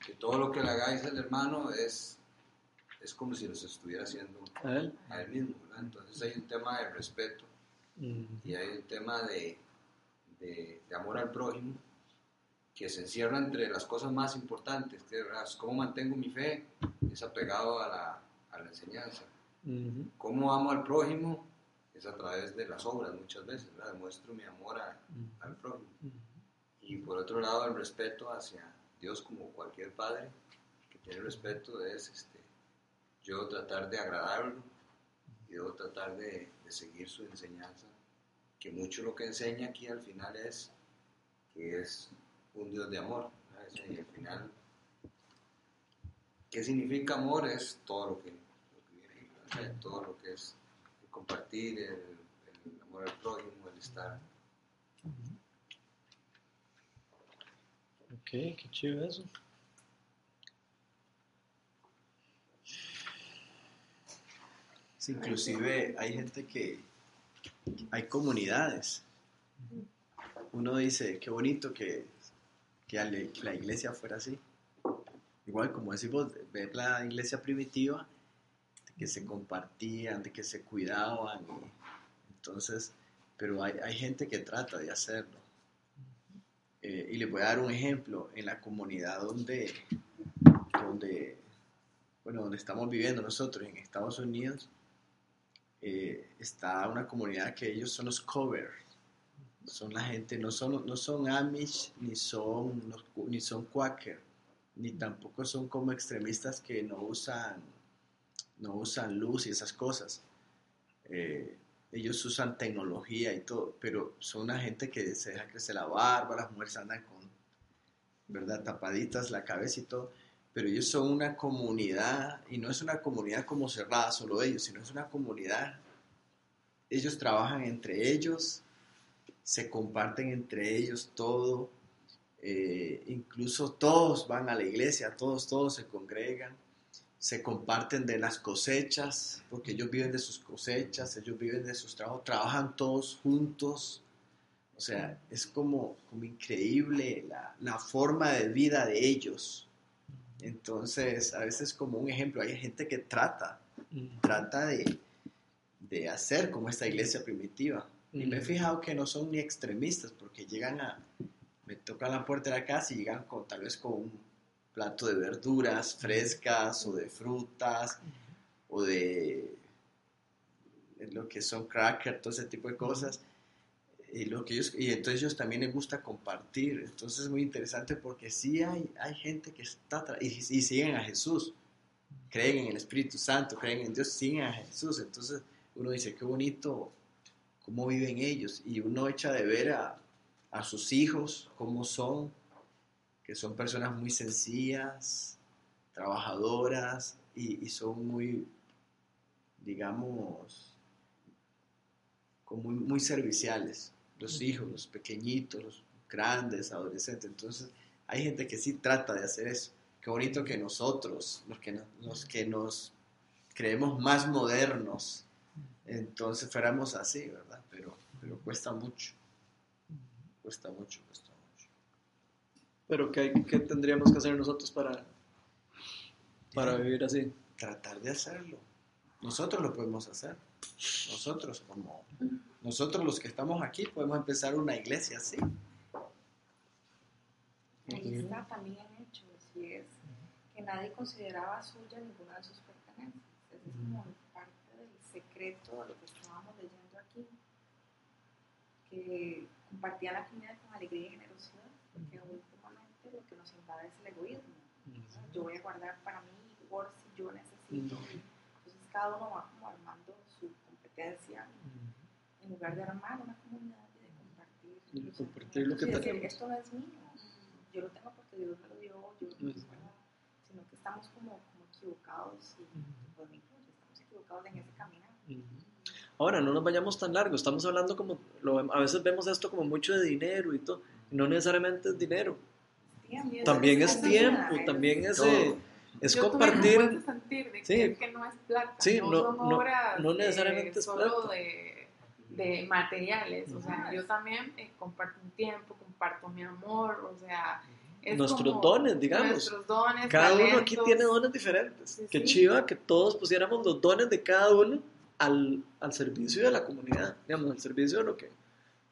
que todo lo que le hagáis al hermano es, es como si los estuviera haciendo A él. a él mismo, ¿verdad? Entonces hay un tema de respeto y hay un tema de, de, de amor al prójimo que se encierra entre las cosas más importantes, que es cómo mantengo mi fe, es apegado a la, a la enseñanza. Cómo amo al prójimo es a través de las obras muchas veces, ¿verdad? Demuestro mi amor a- al prójimo. Y por otro lado, el respeto hacia Dios como cualquier padre que tiene respeto es este, yo tratar de agradarlo y debo tratar de, de seguir su enseñanza, que mucho lo que enseña aquí al final es que es un Dios de amor. Y al final, ¿qué significa amor? Es todo lo que, viene todo lo que es el compartir, el, el amor al prójimo, el estar Ok, qué chido eso. Inclusive hay gente que, hay comunidades. Uno dice, qué bonito que, que la iglesia fuera así. Igual como decimos, ver la iglesia primitiva, que se compartían, de que se cuidaban. entonces, pero hay, hay gente que trata de hacerlo. Eh, y les voy a dar un ejemplo. En la comunidad donde, donde, bueno, donde estamos viviendo nosotros, en Estados Unidos, eh, está una comunidad que ellos son los covers. Son la gente, no son, no son Amish, ni son, los- ni son Quaker, ni tampoco son como extremistas que no usan, no usan luz y esas cosas. Eh, ellos usan tecnología y todo, pero son una gente que se deja crecer la barba, las mujeres andan con, ¿verdad? Tapaditas la cabeza y todo, pero ellos son una comunidad, y no es una comunidad como cerrada solo ellos, sino es una comunidad, ellos trabajan entre ellos, se comparten entre ellos todo, eh, incluso todos van a la iglesia, todos, todos se congregan, se comparten de las cosechas, porque ellos viven de sus cosechas, ellos viven de sus trabajos, trabajan todos juntos. O sea, es como, como increíble la, la forma de vida de ellos. Entonces, a veces como un ejemplo, hay gente que trata, trata de, de hacer como esta iglesia primitiva. Y me he fijado que no son ni extremistas, porque llegan a, me tocan la puerta de la casa y llegan con tal vez con un plato de verduras frescas o de frutas o de lo que son crackers, todo ese tipo de cosas. Y, lo que ellos, y entonces ellos también les gusta compartir. Entonces es muy interesante porque sí hay, hay gente que está y, y siguen a Jesús. Creen en el Espíritu Santo, creen en Dios, siguen a Jesús. Entonces uno dice, qué bonito cómo viven ellos. Y uno echa de ver a, a sus hijos, cómo son. que son personas muy sencillas, trabajadoras y, y son muy, digamos, muy, muy serviciales. Los hijos, los pequeñitos, los grandes, adolescentes. Entonces, hay gente que sí trata de hacer eso. Qué bonito que nosotros, los que, no- los que nos creemos más modernos, entonces fuéramos así, ¿verdad? Pero, pero cuesta mucho. Cuesta mucho, cuesta mucho. Pero ¿qué, qué tendríamos que hacer nosotros para, para Ya. vivir así? tratar de hacerlo. Nosotros lo podemos hacer. Nosotros como nosotros los que estamos aquí podemos empezar una iglesia así. Ahí está también hecho, si es que nadie consideraba suya ninguna de sus pertenencias. Ese es como parte del secreto de lo que estábamos leyendo aquí. Que compartían la comida con alegría y generosidad, porque últimamente lo que nos invade es el egoísmo. ¿no? Yo voy a guardar para mí por si yo necesito. Entonces cada uno va competencia en lugar de armar una comunidad y de compartir. Y los compartir lo que y decir, esto no es mío, yo lo tengo porque Dios me lo dio, yo, Ujú. sino que estamos como, como equivocados y pues me incluyo, estamos equivocados en ese caminar. Ahora, no nos vayamos tan largo, estamos hablando como, lo- a veces vemos esto como mucho de dinero y todo, no necesariamente es dinero, También, también es esa tiempo, también es, todo. eh, es Yo compartir, sentir de Sí. que, que no es plata, Sí, no, no- son no- obras no necesariamente eh, es solo plata. de, de materiales, o sea, yo también eh, comparto un tiempo, comparto mi amor, o sea, es Nuestros dones, digamos. Nuestros dones, cada uno aquí talentos. tiene dones diferentes, Sí, que chiva que todos pusiéramos los dones de cada uno al, al servicio de la comunidad, digamos, al servicio de lo que,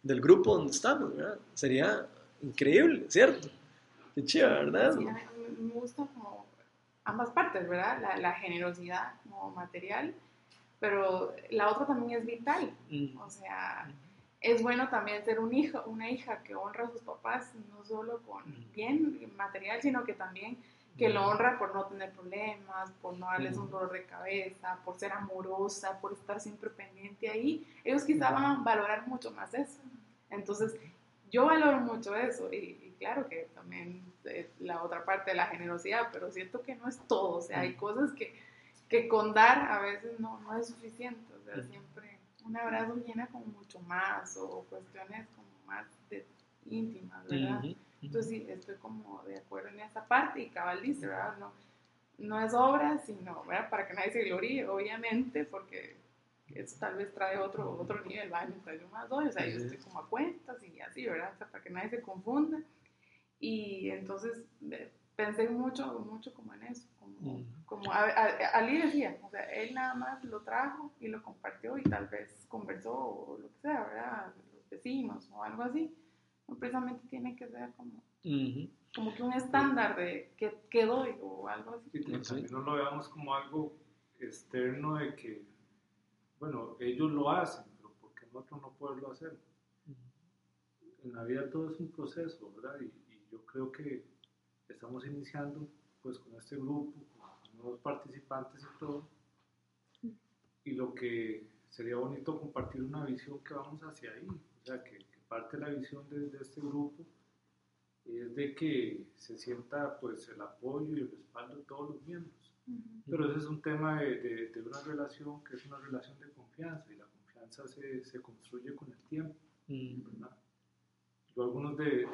del grupo donde estamos, ¿verdad? Sería increíble, ¿cierto? Qué chiva, ¿verdad? Me gusta como ambas partes, ¿verdad? La, la generosidad como material, pero la otra también es vital. Mm, O sea, es bueno también ser un hijo, una hija que honra a sus papás, no solo con bien material, sino que también que lo honra por no tener problemas, por no darles un dolor de cabeza, por ser amorosa, por estar siempre pendiente ahí. Ellos quizá van a valorar mucho más eso. Entonces, yo valoro mucho eso y, y claro que también la otra parte de la generosidad, pero siento que no es todo, o sea, hay cosas que, que con dar a veces no, no es suficiente, o sea, siempre un abrazo llena como mucho más o cuestiones como más de- íntimas, ¿verdad? Entonces sí, estoy como de acuerdo en esa parte y cabal dice, ¿verdad? No, no es obra, sino, ¿verdad? Para que nadie se gloríe, obviamente, porque eso tal vez trae otro, otro nivel, ¿verdad? Mientras yo más doy, o sea, yo estoy como a cuentas y así, ¿verdad? O sea, para que nadie se confunda. Y entonces eh, pensé mucho, mucho como en eso, como, Ujú. como a- a- Ali decía, o sea, él nada más lo trajo y lo compartió y tal vez conversó o lo que sea, ¿verdad? Los vecinos o algo así. No precisamente tiene que ser como como que un estándar de que, que doy o algo así. Y que también no lo veamos como algo externo de que, bueno, ellos lo hacen, pero porque nosotros no poderlo hacer. En la vida todo es un proceso, ¿verdad? Y yo creo que estamos iniciando pues con este grupo, con nuevos participantes y todo. Y lo que sería bonito compartir una visión que vamos hacia ahí, o sea, que, que parte de la visión de, de este grupo es de que se sienta pues el apoyo y el respaldo de todos los miembros. Pero ese es un tema de, de- de una relación que es una relación de confianza y la confianza se, se construye con el tiempo. Mm, ¿verdad? Yo algunos de,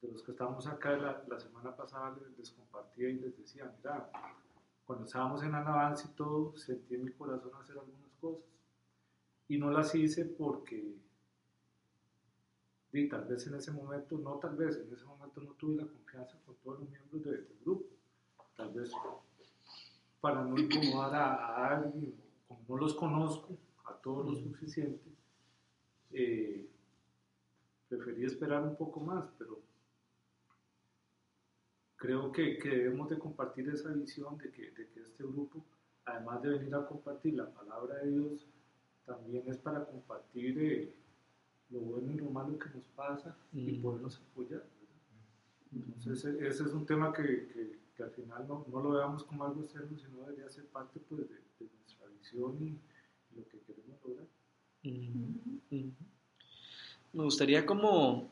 de- de- de los que estábamos acá la, la semana pasada les, les compartía y les decía, mira, cuando estábamos en alabanza y todo, sentí en mi corazón hacer algunas cosas. Y no las hice porque, y tal vez en ese momento, no tal vez, en ese momento no tuve la confianza con todos los miembros de- del grupo. Tal vez para no incomodar a, a alguien, como no los conozco, a todos lo suficiente, eh, preferí esperar un poco más, pero creo que, que debemos de compartir esa visión de que, de que este grupo, además de venir a compartir la palabra de Dios, también es para compartir eh, lo bueno y lo malo que nos pasa y Mm. podernos apoyar. ¿verdad? Entonces, e- ese es un tema que, que- que al final no, no lo veamos como algo externo, sino debería ser parte pues, de, de nuestra visión y lo que queremos lograr. Me gustaría como,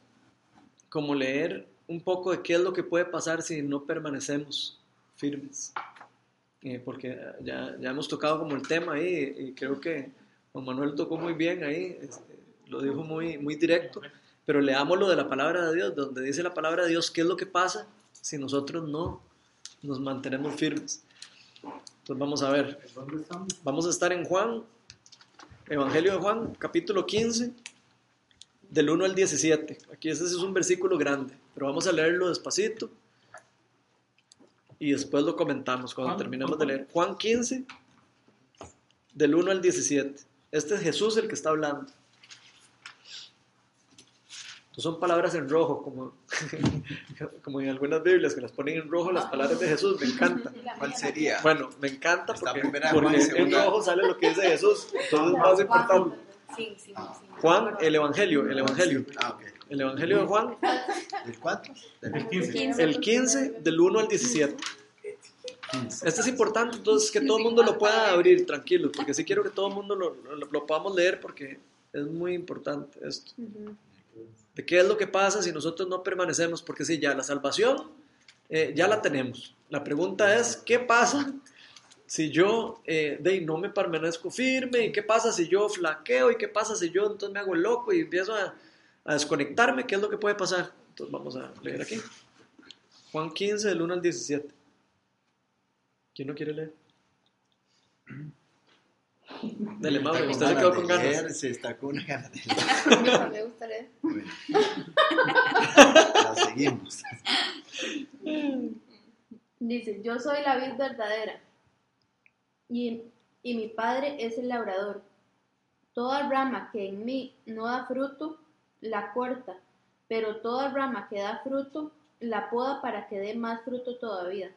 como leer un poco de qué es lo que puede pasar si no permanecemos firmes. Eh, porque ya, ya hemos tocado como el tema ahí y creo que Juan Manuel tocó muy bien ahí, este, lo dijo muy, muy directo, pero leamos lo de la palabra de Dios, donde dice la palabra de Dios, qué es lo que pasa si nosotros no nos mantenemos firmes. Entonces vamos a ver, vamos a estar en Juan, Evangelio de Juan, capítulo 15, del 1 al 17. Aquí ese es un versículo grande, pero vamos a leerlo despacito y después lo comentamos cuando Juan, terminemos de Juan. leer. Juan 15, del 1 al 17. Este es Jesús el que está hablando. Entonces son palabras en rojo, como, *laughs* como en algunas Biblias que las ponen en rojo las palabras de Jesús. Me encanta. ¿Cuál sería? Bueno, me encanta porque, porque en rojo sale lo que dice Jesús. Entonces es más importante. Juan, el Evangelio, el Evangelio. Ah, ok. El Evangelio de Juan, ¿Del cuánto? Del El 15. el 15 del 1 al 17. 15. Este es importante, entonces que todo el mundo lo pueda abrir, tranquilo, porque sí quiero que todo el mundo lo, lo- lo podamos leer porque es muy importante esto. De qué es lo que pasa si nosotros no permanecemos, porque sí, ya la salvación eh, ya la tenemos. La pregunta es, ¿qué pasa si yo eh, de ahí no me permanezco firme? ¿Y qué pasa si yo flaqueo? ¿Y qué pasa si yo entonces me hago el loco y empiezo a, a desconectarme? ¿Qué es lo que puede pasar? Entonces vamos a leer aquí. Juan 15, del 1 al 17. ¿Quién no quiere leer? Dele, Mauro, usted se quedó con ganas. leer, Sí, está con una ganas de leer. *laughs* Me gusta leer. Bueno. *laughs* La seguimos. Dice, yo soy la vid verdadera y, y mi padre es el labrador. Toda rama que en mí no da fruto, la corta, pero toda rama que da fruto, la poda para que dé más fruto todavía.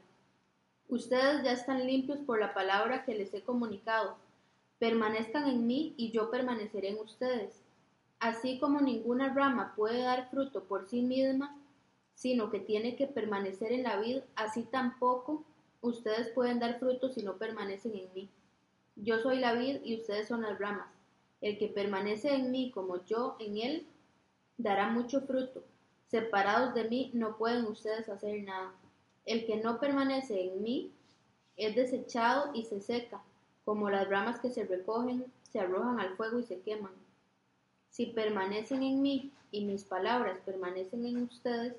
Ustedes ya están limpios por la palabra que les he comunicado. Permanezcan en mí y yo permaneceré en ustedes. Así como ninguna rama puede dar fruto por sí misma, sino que tiene que permanecer en la vid, así tampoco ustedes pueden dar fruto si no permanecen en mí. Yo soy la vid y ustedes son las ramas. El que permanece en mí como yo en él, dará mucho fruto. Separados de mí no pueden ustedes hacer nada. El que no permanece en mí es desechado y se seca, como las ramas que se recogen, se arrojan al fuego y se queman. Si permanecen en mí y mis palabras permanecen en ustedes,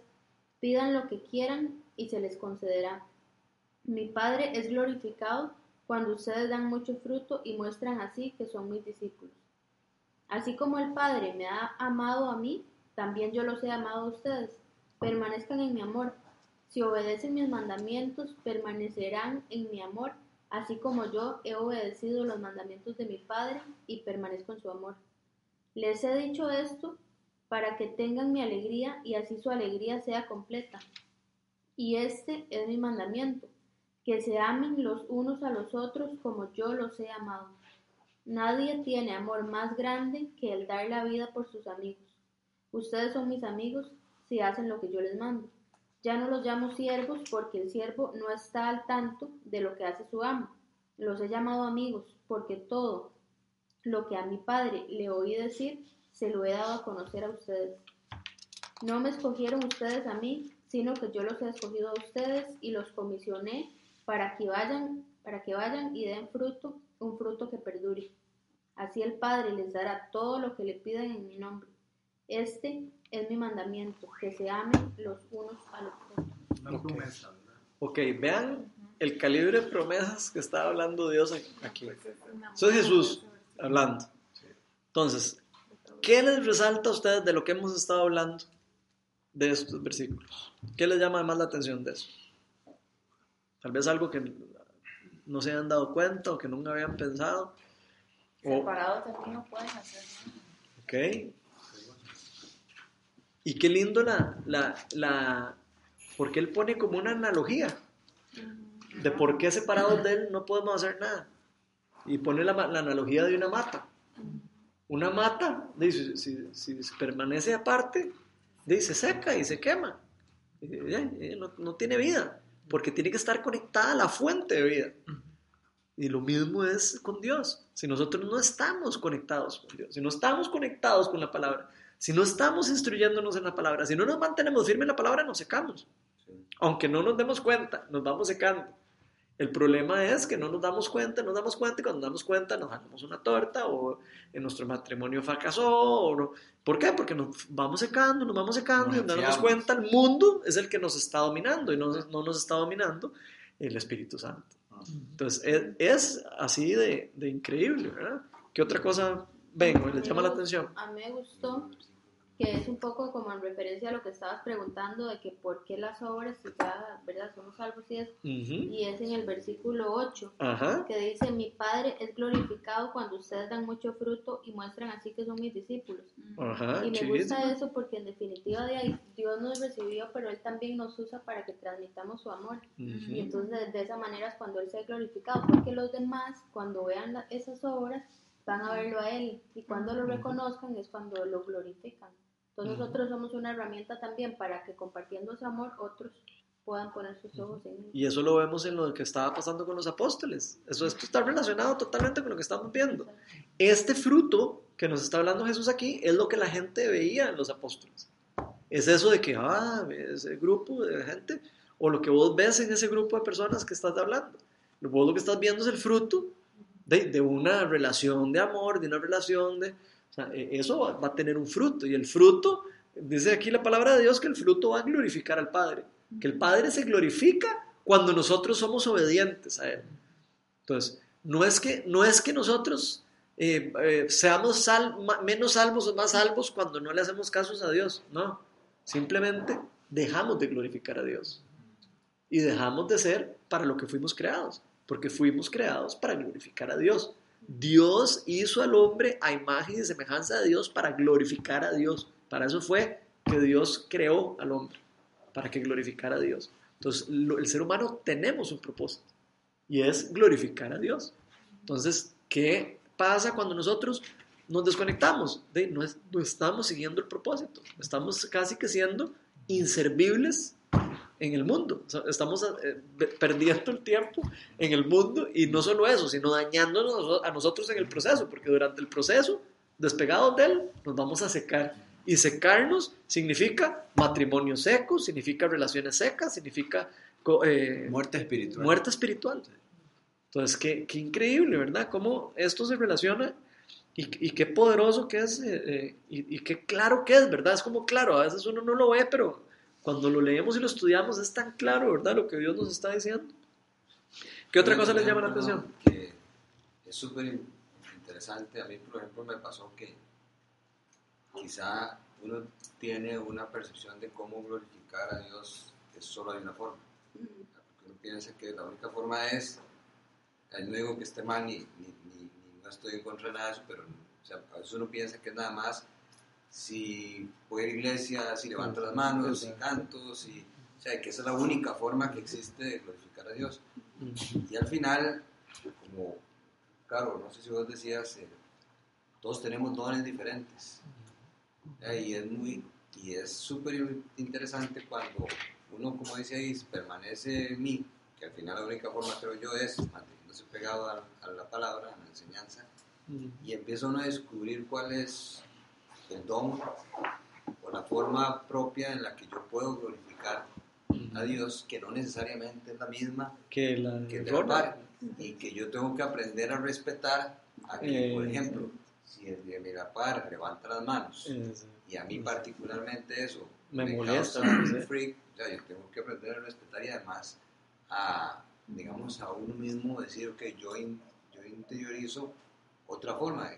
pidan lo que quieran y se les concederá. Mi Padre es glorificado cuando ustedes dan mucho fruto y muestran así que son mis discípulos. Así como el Padre me ha amado a mí, también yo los he amado a ustedes. Permanezcan en mi amor. Si obedecen mis mandamientos, permanecerán en mi amor, así como yo he obedecido los mandamientos de mi Padre y permanezco en su amor. Les he dicho esto para que tengan mi alegría y así su alegría sea completa. Y este es mi mandamiento, que se amen los unos a los otros como yo los he amado. Nadie tiene amor más grande que el dar la vida por sus amigos. Ustedes son mis amigos si hacen lo que yo les mando. Ya no los llamo siervos porque el siervo no está al tanto de lo que hace su amo. Los he llamado amigos porque todo lo que a mi padre le oí decir se lo he dado a conocer a ustedes. No me escogieron ustedes a mí, sino que yo los he escogido a ustedes y los comisioné para que vayan, para que vayan y den fruto, un fruto que perdure. Así el Padre les dará todo lo que le pidan en mi nombre. Este es mi mandamiento, que se amen los unos a los otros. Una Ok. promesa, ¿verdad? Ok, vean el calibre de promesas que está hablando Dios aquí. Eso es Jesús hablando. Entonces, ¿qué les resalta a ustedes de lo que hemos estado hablando de estos versículos? ¿Qué les llama más la atención de eso? Tal vez algo que no se hayan dado cuenta o que nunca habían pensado. O, Separados de mí no pueden hacer nada. ok. Y qué lindo la, la, la, porque él pone como una analogía de por qué separados de él no podemos hacer nada. Y pone la, la analogía de una mata. Una mata, dice, si, si, si permanece aparte, dice, se seca y se quema. Y, no, no tiene vida, porque tiene que estar conectada a la fuente de vida. Y lo mismo es con Dios. Si nosotros no estamos conectados con Dios, si no estamos conectados con la palabra, Si no estamos instruyéndonos en la palabra, si no nos mantenemos firmes en la palabra, nos secamos. Sí. Aunque no nos demos cuenta, nos vamos secando. El problema es que no nos damos cuenta, nos damos cuenta y cuando nos damos cuenta nos ganamos una torta o en nuestro matrimonio fracasó. O no. ¿Por qué? Porque nos vamos secando, nos vamos secando Nos y cuando nos damos cuenta el mundo es el que nos está dominando y no, no nos está dominando el Espíritu Santo. Entonces es, es así de, de increíble, ¿verdad? ¿Qué otra cosa ven o les llama la atención? A mí me gustó que es un poco como en referencia a lo que estabas preguntando de que por qué las obras, si ya, ¿verdad? Somos salvos y eso. Ujú. Y es en el versículo 8, Ajá. que dice, mi Padre es glorificado cuando ustedes dan mucho fruto y muestran así que son mis discípulos. Ajá. Y me gusta eso porque en definitiva de ahí Dios nos recibió, pero Él también nos usa para que transmitamos su amor. Y entonces de esa manera es cuando Él se ha glorificado, porque los demás cuando vean la- esas obras van a verlo a Él y cuando lo reconozcan es cuando lo glorifican. Entonces nosotros somos una herramienta también para que compartiendo ese amor otros puedan poner sus ojos en Él. Y eso lo vemos en lo que estaba pasando con los apóstoles. Eso esto está relacionado totalmente con lo que estamos viendo. Este fruto que nos está hablando Jesús aquí es lo que la gente veía en los apóstoles. Es eso de que, ah, ese grupo de gente, o lo que vos ves en ese grupo de personas que estás hablando. Vos lo que estás viendo es el fruto de, de una relación de amor, de una relación de... O sea, e- eso va, a tener un fruto. Y el fruto, dice aquí la palabra de Dios, que el fruto va a glorificar al Padre. Que el Padre se glorifica cuando nosotros somos obedientes a Él. Entonces, no es que, no es que nosotros eh, eh, seamos menos salvos o más salvos cuando no le hacemos casos a Dios. No, simplemente dejamos de glorificar a Dios y dejamos de ser para lo que fuimos creados, porque fuimos creados para glorificar a Dios. Dios hizo al hombre a imagen y semejanza de Dios para glorificar a Dios. Para eso fue que Dios creó al hombre, para que glorificara a Dios. Entonces, el ser humano tenemos un propósito y es glorificar a Dios. Entonces, ¿qué pasa cuando nosotros nos desconectamos? De, no, es- no estamos siguiendo el propósito, estamos casi que siendo inservibles en el mundo. O sea, estamos eh, pe- perdiendo el tiempo en el mundo y no solo eso, sino dañándonos a nosotros en el proceso, porque durante el proceso, despegados de él, nos vamos a secar. Y secarnos significa matrimonio seco, significa relaciones secas, significa eh, Muerte espiritual. muerte espiritual. Entonces, qué, qué increíble, ¿verdad? Cómo esto se relaciona y, y qué poderoso que es eh, eh, y, y qué claro que es, ¿verdad? Es como claro, a veces uno no lo ve, pero cuando lo leemos y lo estudiamos es tan claro, ¿verdad? Lo que Dios nos está diciendo. ¿Qué otra cosa les llama la atención? Que es súper in- interesante. A mí, por ejemplo, me pasó que quizá uno tiene una percepción de cómo glorificar a Dios que solo hay una forma. Porque uno piensa que la única forma es, no digo que esté mal ni, ni- ni- ni no estoy en contra de nada de eso, pero o sea, a veces uno piensa que es nada más si voy a la iglesia, si levanto las manos, si canto, si, o sea, que esa es la única forma que existe de glorificar a Dios. Y al final, como, claro, no sé si vos decías, eh, todos tenemos dones diferentes. Eh, Y es muy, y es súper interesante cuando uno, como dice ahí, permanece en mí, que al final la única forma, creo yo, es manteniéndose pegado a, a la palabra, a la enseñanza, y empieza uno a descubrir cuál es el don o la forma propia en la que yo puedo glorificar a Dios, que no necesariamente es la misma Que la que de la par, y que yo tengo que aprender a respetar a que, por Eh, ejemplo, si el de mi la par levanta las manos es- y a mí particularmente eso Me molesta, causa un sé. freak, sea, yo tengo que aprender a respetar y además a, digamos, a uno mismo decir que yo, in- yo interiorizo otra forma.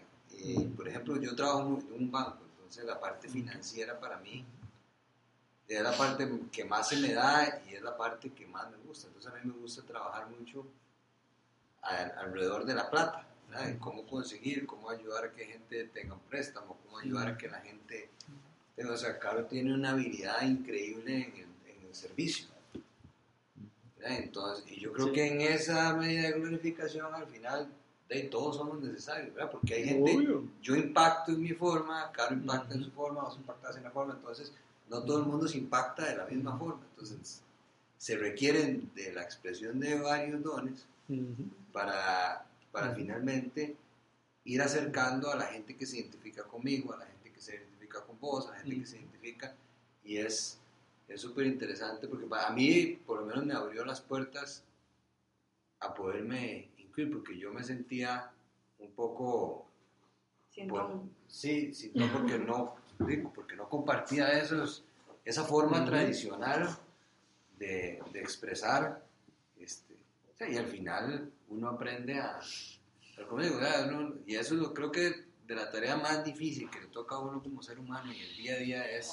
Eh, por ejemplo, yo trabajo en un banco, entonces la parte financiera para mí es la parte que más se me da y es la parte que más me gusta. Entonces a mí me gusta trabajar mucho a- alrededor de la plata, ¿verdad? Cómo conseguir, cómo ayudar a que gente tenga un préstamo, cómo ayudar a que la gente... tenga- O sea, Caro tiene una habilidad increíble en el, en el servicio. ¿verdad? Entonces, y yo creo Sí. que en esa medida de glorificación al final de todos somos necesarios, ¿verdad? Porque hay gente, Obvio. yo impacto en mi forma, Caro impacta en su forma, vos impactas en la forma, entonces no todo el mundo se impacta de la misma forma, entonces se requieren de la expresión de varios dones Ujú. para, para finalmente ir acercando a la gente que se identifica conmigo, a la gente que se identifica con vos, a la gente que se identifica, y es es súper interesante porque para mí, por lo menos, me abrió las puertas a poderme porque yo me sentía un poco... Bueno, un- sí, sí, no porque no, porque no compartía esos, esa forma Ujú. tradicional de, de expresar, este, o sea, y al final uno aprende a, pero como digo, uno- y eso es lo, creo que de la tarea más difícil que le toca a uno como ser humano y el día a día es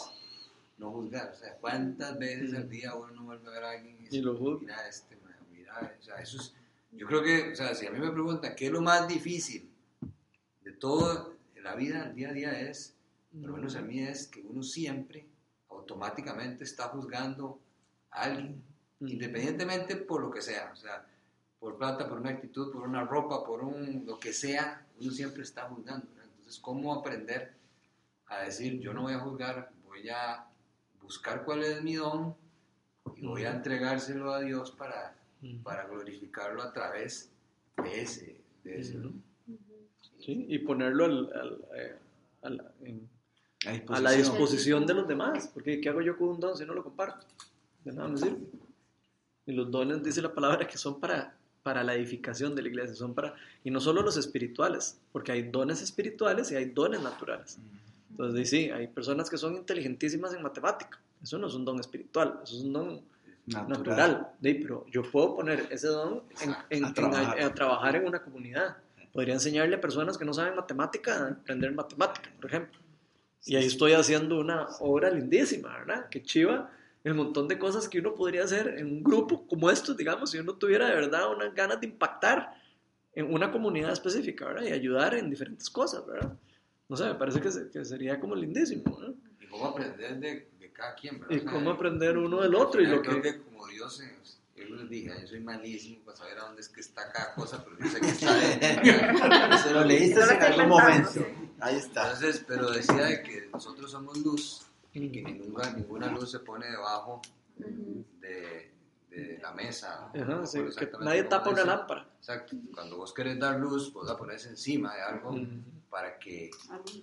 no juzgar, o sea, cuántas veces al día uno no vuelve a ver a alguien y dice, Y lo juzga. mira este, mira, o sea, eso es, yo creo que, o sea, si a mí me preguntan qué es lo más difícil de todo en la vida, el día a día es, por lo menos a mí es que uno siempre automáticamente está juzgando a alguien, independientemente por lo que sea, o sea, por plata, por una actitud, por una ropa, por un lo que sea, uno siempre está juzgando. ¿no? Entonces, ¿cómo aprender a decir, yo no voy a juzgar, voy a buscar cuál es mi don y voy a entregárselo a Dios para, para glorificarlo a través de ese, de ese don? Sí, y ponerlo al- al- eh, a la- en- A la disposición de los demás. Porque ¿qué hago yo con un don si no lo comparto? De nada me sirve. Y los dones, dice la palabra, que son para, para la edificación de la iglesia, son para, y no solo los espirituales, porque hay dones espirituales y hay dones naturales. Entonces, sí, hay personas que son inteligentísimas en matemática. Eso no es un don espiritual, eso es un don natural. Di, pero yo puedo poner ese don en, en- A en- trabajar. a trabajar en una comunidad. Podría enseñarle a personas que no saben matemática a aprender matemática, por ejemplo. Y ahí estoy haciendo una obra lindísima, ¿verdad? Que chiva el montón de cosas que uno podría hacer en un grupo como estos, digamos, si uno tuviera de verdad unas ganas de impactar en una comunidad específica, ¿verdad? Y ayudar en diferentes cosas, ¿verdad? No sé, me parece que, se- que sería como lindísimo. Y cómo aprender de, de cada quien, ¿verdad? Y O sea, cómo aprender uno del otro y lo que... que como Dios, eh, yo les dije, yo soy malísimo para saber a dónde es que está cada cosa, pero yo sé que está dentro. *laughs* Se lo leíste en algún momento. sí. Ahí está. Entonces, pero decía de que nosotros somos luz y que ninguna, ninguna luz se pone debajo de, de la mesa. Ajá, sí, que nadie tapa una lámpara. Exacto. Cuando vos querés dar luz, vos la pones encima de algo. Para que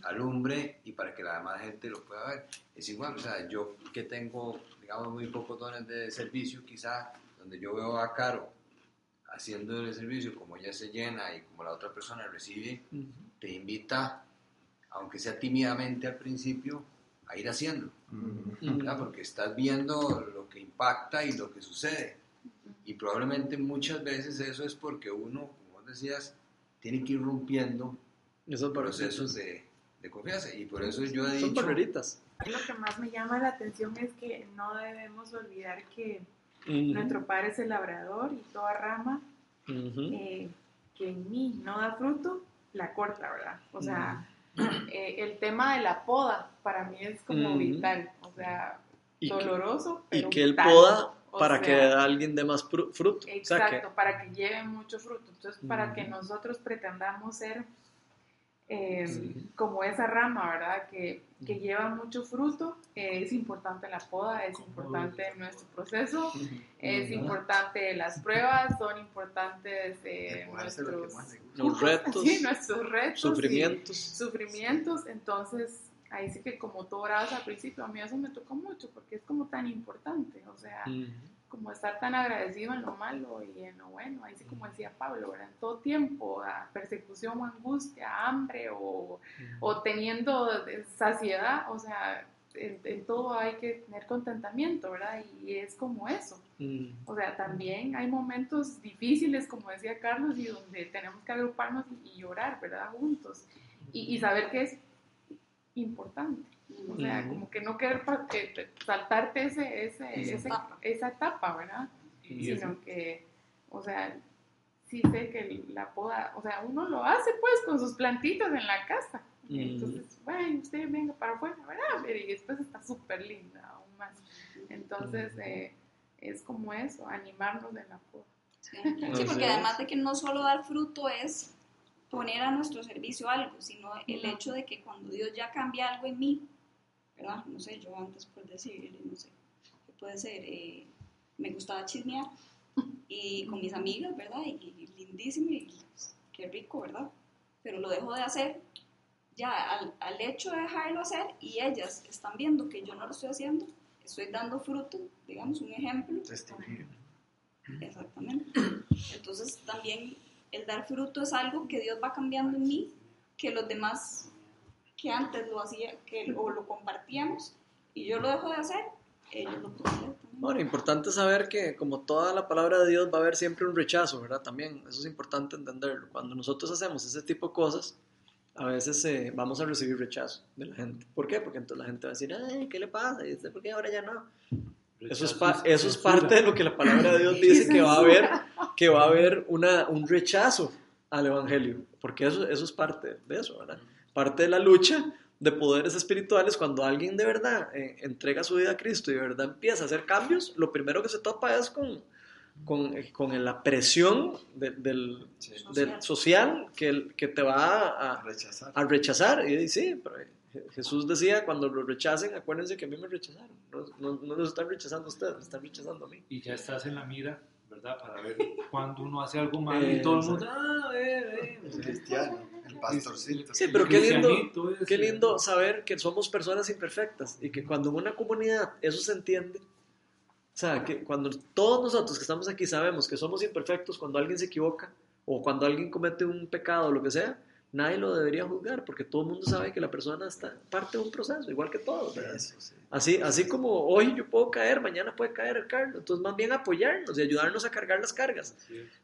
alumbre y para que la demás gente lo pueda ver. Es igual, o sea, yo que tengo, digamos, muy pocos dones de servicio, quizá, donde yo veo a Caro haciendo el servicio, como ella se llena y como la otra persona recibe, Ujú. te invita, aunque sea tímidamente al principio, a ir haciendo, ¿verdad? Porque estás viendo lo que impacta y lo que sucede. Y probablemente muchas veces eso es porque uno, como vos decías, tiene que ir rompiendo Esos procesos de, de confianza. Y por eso yo he Son dicho, barreritas. Lo que más me llama la atención es que no debemos olvidar que nuestro Padre es el labrador y toda rama eh, que en mí no da fruto, la corta, ¿verdad? O sea, eh, el tema de la poda para mí es como vital, o sea, Y que- doloroso, y pero que él vital. poda O para sea, que alguien dé más fru- fruto. O sea, Exacto, para que lleve mucho fruto. Entonces, para que nosotros pretendamos ser eh, Sí. como esa rama, ¿verdad? Que, que lleva mucho fruto, eh, es importante la poda, es importante nuestro proceso, es importante las pruebas, son importantes eh, nuestros, *laughs* los retos, sí, nuestros retos, y sufrimientos. sufrimientos. Entonces, ahí sí que como tú orabas al principio, a mí eso me tocó mucho porque es como tan importante, o sea. Como estar tan agradecido en lo malo y en lo bueno, ahí sí como decía Pablo, ¿verdad? en todo tiempo, a persecución o angustia, hambre o, o teniendo saciedad, o sea, en, en todo hay que tener contentamiento, ¿verdad? Y es como eso. O sea, también hay momentos difíciles, como decía Carlos, y donde tenemos que agruparnos y, y llorar, ¿verdad? Juntos. Y, y saber que es importante. O sea, como que no querer saltarte ese, ese, Esa ese- etapa. esa etapa, ¿verdad? Y Sino que, o sea, sí sé que la poda, o sea, uno lo hace pues con sus plantitas en la casa. Ujú. Entonces, bueno, usted venga para afuera, ¿verdad? Y después está súper linda aún más. Entonces, eh, es como eso, animarnos en la poda. Sí, Sí, porque además de que no solo dar fruto es poner a nuestro servicio algo, sino el hecho de que cuando Dios ya cambia algo en mí, ¿verdad? No sé, yo antes por decir, no sé, que puede ser, eh, me gustaba chismear y con mis amigas, ¿verdad? Y, y lindísimo y qué rico, ¿verdad? Pero lo dejo de hacer ya al, al hecho de dejarlo hacer y ellas están viendo que yo no lo estoy haciendo, estoy dando fruto, digamos, un ejemplo. Testimonio. Exactamente. Entonces también el dar fruto es algo que Dios va cambiando en mí, que los demás que antes lo hacía, que o lo compartíamos y yo lo dejo de hacer, ellos lo también. Bueno, importante saber que como toda la palabra de Dios va a haber siempre un rechazo, ¿verdad? También, eso es importante entenderlo. Cuando nosotros hacemos ese tipo de cosas, a veces eh, vamos a recibir rechazo de la gente. ¿Por qué? Porque entonces la gente va a decir, ay, ¿qué le pasa? ¿Y este por qué ahora ya no? Eso es, eso es parte de lo que la palabra de Dios dice que va a haber, que va a haber una, un rechazo al Evangelio, porque eso, eso es parte de eso, ¿verdad? Parte de la lucha de poderes espirituales, cuando alguien de verdad eh, entrega su vida a Cristo y de verdad empieza a hacer cambios, lo primero que se topa es con, con, eh, con la presión de- del, Sí. del social que, te va a, Rechazar. a rechazar. Y sí, pero eh, Jesús decía, cuando lo rechacen, acuérdense que a mí me rechazaron. No, no, no los están rechazando a ustedes, me están rechazando a mí. y ya estás en la mira, ¿verdad? Para ver cuando uno hace algo malo Eh, y todo el mundo, ah, cristiano, el pastorcito. Sí, pero qué lindo, qué lindo saber que somos personas imperfectas y que cuando en una comunidad eso se entiende, o sea, que cuando todos nosotros que estamos aquí sabemos que somos imperfectos, cuando alguien se equivoca o cuando alguien comete un pecado o lo que sea, nadie lo debería juzgar porque todo el mundo sabe que la persona está parte de un proceso, igual que todos. sí. Así, así como hoy yo puedo caer, mañana puede caer el Carlos. Entonces, más bien apoyarnos y ayudarnos a cargar las cargas.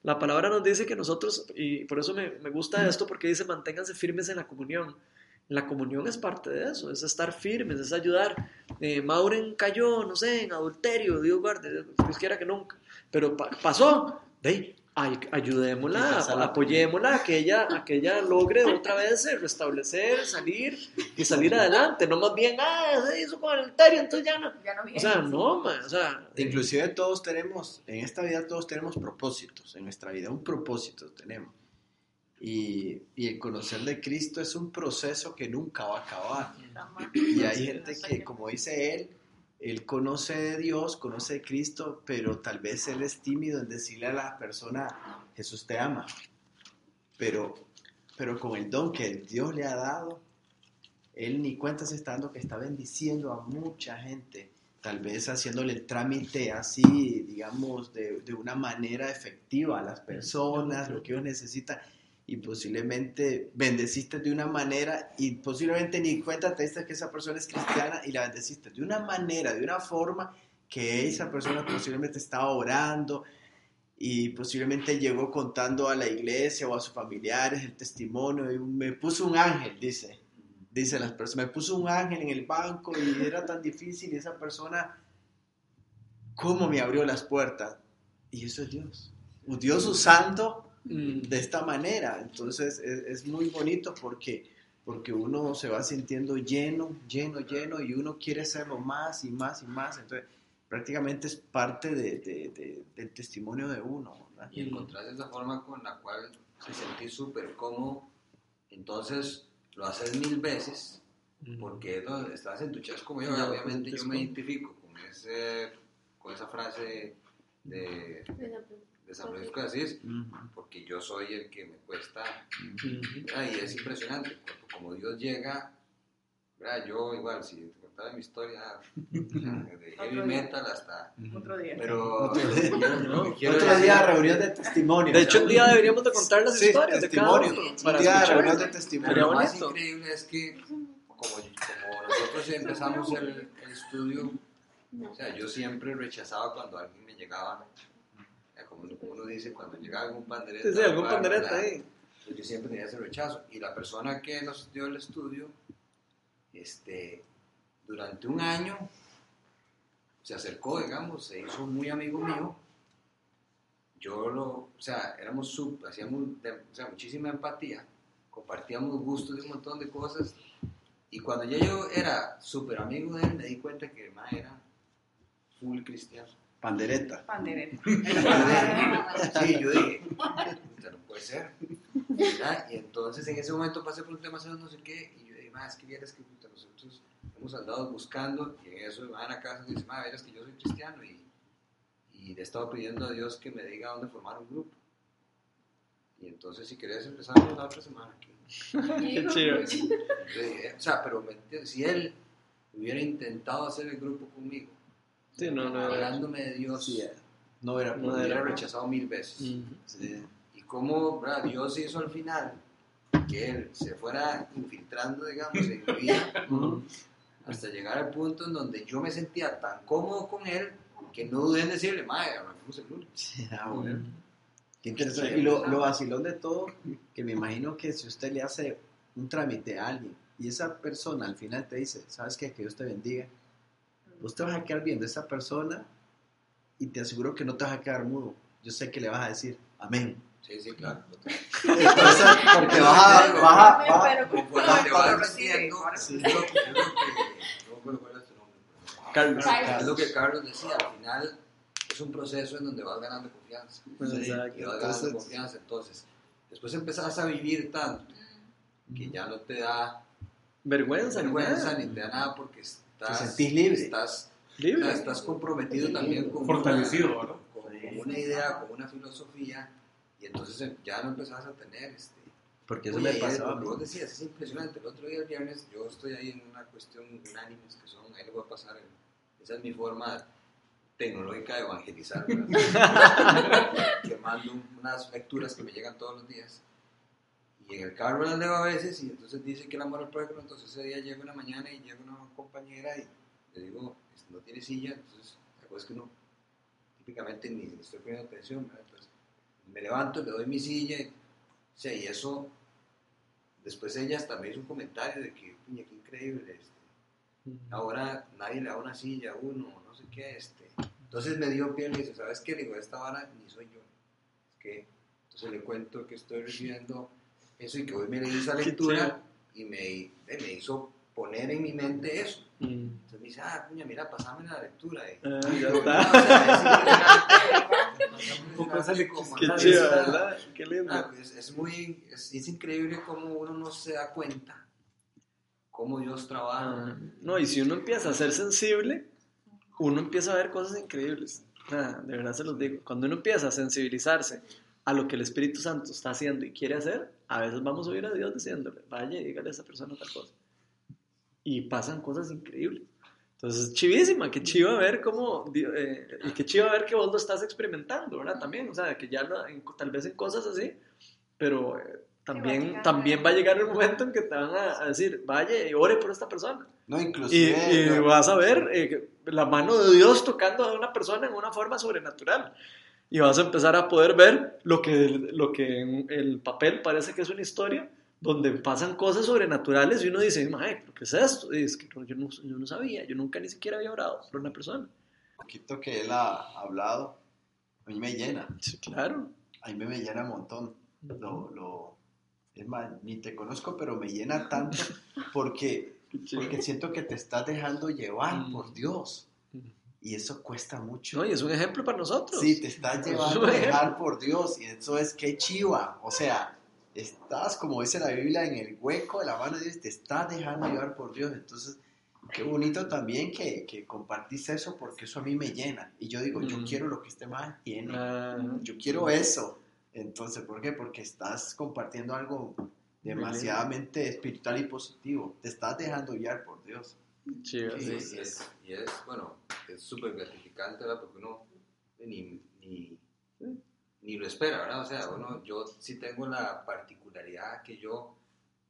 La palabra nos dice que nosotros, y por eso me, me gusta esto, porque dice manténganse firmes en la comunión. La comunión es parte de eso, es estar firmes, es ayudar. Eh, Mauren cayó, no sé, en adulterio, Dios guarde, Dios quiera que nunca. Pero pa- pasó, de ay, ayudémosla, apoyémosla, a que ella, a que ella logre otra vez eh, restablecer, salir y salir adelante. No más bien, ah, se hizo con adulterio, entonces ya no. Ya no viene. O sea, no, man, o sea, Inclusive todos tenemos, en esta vida todos tenemos propósitos, en nuestra vida un propósito tenemos. Y, y el conocer de Cristo es un proceso que nunca va a acabar. Y hay gente que, como dice él, él conoce de Dios, conoce de Cristo, pero tal vez él es tímido en decirle a la persona, Jesús te ama. Pero, pero con el don que Dios le ha dado, él ni cuenta se está dando que está bendiciendo a mucha gente, tal vez haciéndole el trámite así, digamos, de, de una manera efectiva a las personas, lo que ellos necesitan y posiblemente bendeciste de una manera y posiblemente ni cuenta te diste que esa persona es cristiana y la bendeciste de una manera, de una forma que esa persona posiblemente estaba orando y posiblemente llegó contando a la iglesia o a sus familiares el testimonio y me puso un ángel, dice, dice las personas, me puso un ángel en el banco y era tan difícil y esa persona, ¿cómo me abrió las puertas? Y eso es Dios. Dios usando de esta manera. Entonces es, es muy bonito porque, porque uno se va sintiendo lleno, lleno, lleno y uno quiere hacerlo más y más y más. Entonces prácticamente es parte de, de- de- del testimonio de uno. ¿verdad? y encontrás esa forma con la cual te sentís súper cómodo, entonces lo haces mil veces, porque es donde estás en tu chas como yo, Ya, obviamente yo me identifico con, ese, con esa frase de, de San Francisco de Asís, Ujú, porque yo soy el que me cuesta, mm, ¿verdad? y es impresionante, porque como Dios llega, ¿verdad? yo igual, si te contara mi historia, de heavy metal hasta... Otro día. Pero Otro día. Otro decir- día reunión de testimonio. De hecho, un día deberíamos de contar las Sí, historias de cada testimonio. uno. Un día reunión de Pero testimonio. Sería lo más increíble es que, como, como nosotros empezamos el, el estudio, o sea, yo siempre rechazaba cuando alguien me llegaba, como, uno dice, cuando llegaba algún pandereta. Sí, sí, algún pandereta ahí. Yo siempre tenía ese rechazo. Y la persona que nos dio el estudio, este, durante un año, se acercó, digamos, se hizo muy amigo mío. Yo lo, o sea, éramos sub, hacíamos de- o sea, muchísima empatía, compartíamos gustos de un montón de cosas. Y cuando ya yo era súper amigo de él, me di cuenta que mae era full cristiano. Pandereta. Pandereta. *laughs* Sí, yo dije, "Puta, no puede ser. ¿verdad? Y entonces en ese momento pasé por un tema, no sé qué, y yo dije, más que vieras que puta, nosotros hemos andado buscando, y en eso van a casa y dicen, más vieras que yo soy cristiano, y, y le he estado pidiendo a Dios que me diga dónde formar un grupo. Y entonces, si querés, empezamos la otra semana aquí. Qué chido. Yo dije, O sea, pero si él hubiera intentado hacer el grupo conmigo, Sí, no, no. hablándome de Dios, Sí, no era No era. rechazado mil veces. Sí. Y cómo ¿verdad? Dios hizo al final que él se fuera infiltrando, digamos, en mi vida, *laughs* hasta llegar al punto en donde yo me sentía tan cómodo con él que no dudé en decirle, madre, arranquemos el lunes. Sí, ah, bueno. Qué interesante. Y lo, lo vacilón de todo, que me imagino que si usted le hace un trámite a alguien y esa persona al final te dice, ¿sabes qué? Que Dios te bendiga. Vos te vas a quedar viendo a esa persona y te aseguro que no te vas a quedar mudo. Yo sé que le vas a decir, amén. Sí, sí, claro. Entonces, porque vas a, vas a- vas a- Pero Conforme te ¿cómo vas pero- Carlos. Es lo que Carlos decía, al final es un proceso en donde vas ganando confianza. Sí. Y vas ganando Entonces- confianza. Entonces, después empezás a vivir tanto que ya no te da Vergüenza, ni vergüenza ni te da nada porque estás, Te sentís libre. Estás, o Libre. sea, estás comprometido también con Fortalecido, una, ¿verdad? con, con una idea, con una filosofía. Y entonces em, ya no empezás a tener este, porque eso Oye, me pasaba vos decías, es impresionante. El otro día, el viernes, yo estoy ahí en una cuestión unánimes que son, ahí le voy a pasar, el- esa es mi forma tecnológica de evangelizar, *laughs* *laughs* que mando unas lecturas que me llegan todos los días. Y en el carro las leo a veces y entonces dice que el amor al prójimo, entonces ese día llego una mañana y llega una compañera y le digo, "Este, no tiene silla, entonces la cosa es que no, típicamente ni le estoy poniendo atención, ¿verdad? Entonces me levanto, le doy mi silla y, o sea, y eso, después ella hasta me hizo un comentario de que, puña, qué increíble, este, ahora nadie le da una silla a uno, no sé qué, este. Entonces me dio pie y le dice, ¿sabes qué? Le digo, esta vara ni soy yo. Es que, entonces le cuento que estoy recibiendo eso y que hoy me leí esa lectura y me, eh, me hizo poner en mi mente eso. Mm. Entonces me dice, ah, puña, mira, pasame la lectura. Ah, ya yo, está. "No, o sea, es Qué chido, lista". ¿verdad? Qué lindo. Ah, pues, es muy, es, es increíble cómo uno no se da cuenta cómo Dios trabaja. Ah, No, y si uno empieza a ser sensible, uno empieza a ver cosas increíbles. Sea, de verdad se los digo. Cuando uno empieza a sensibilizarse a lo que el Espíritu Santo está haciendo y quiere hacer, a veces vamos a oír a Dios diciéndole, vaya y dígale a esa persona tal cosa. Y pasan cosas increíbles. Entonces, chivísima, que chiva ver cómo, eh, y que chiva ver que vos lo estás experimentando, ¿verdad? También, o sea, que ya lo- en- tal vez en cosas así, pero eh, también, llegar también a- va a llegar el momento en que te van a, a decir, vaya y ore por esta persona. No, Y, inclusive... y no, vas a ver eh, la mano de Dios tocando a una persona en una forma sobrenatural. Y vas a empezar a poder ver lo que, lo que en el papel parece que es una historia, donde pasan cosas sobrenaturales y uno dice, "Mae, ¿pero ¿qué es esto? Y es que no, yo, no, yo no sabía, yo nunca ni siquiera había orado por una persona. poquito que él ha hablado, a mí me llena. Sí, claro. A mí me llena un montón. Lo, lo, es más, ni te conozco, pero me llena tanto porque, *laughs* porque siento que te estás dejando llevar por Dios. Y eso cuesta mucho. No, y es un ejemplo para nosotros. Sí, te estás llevando a dejar por Dios. Y eso es que chiva. O sea, estás, como dice la Biblia, en el hueco de la mano de Dios, te estás dejando llevar por Dios. Entonces, qué bonito también que, que compartís eso porque eso a mí me llena. Y yo digo, yo Mm. quiero lo que este man tiene. Ah, Yo quiero eso. Entonces, ¿por qué? Porque estás compartiendo algo demasiadamente espiritual y positivo. Te estás dejando guiar por Dios. Chido, Sí, sí. y, es, y es, bueno, es súper gratificante, ¿verdad? Porque uno ni, ni, ni lo espera, ¿verdad? O sea, uno, yo sí tengo la particularidad que yo,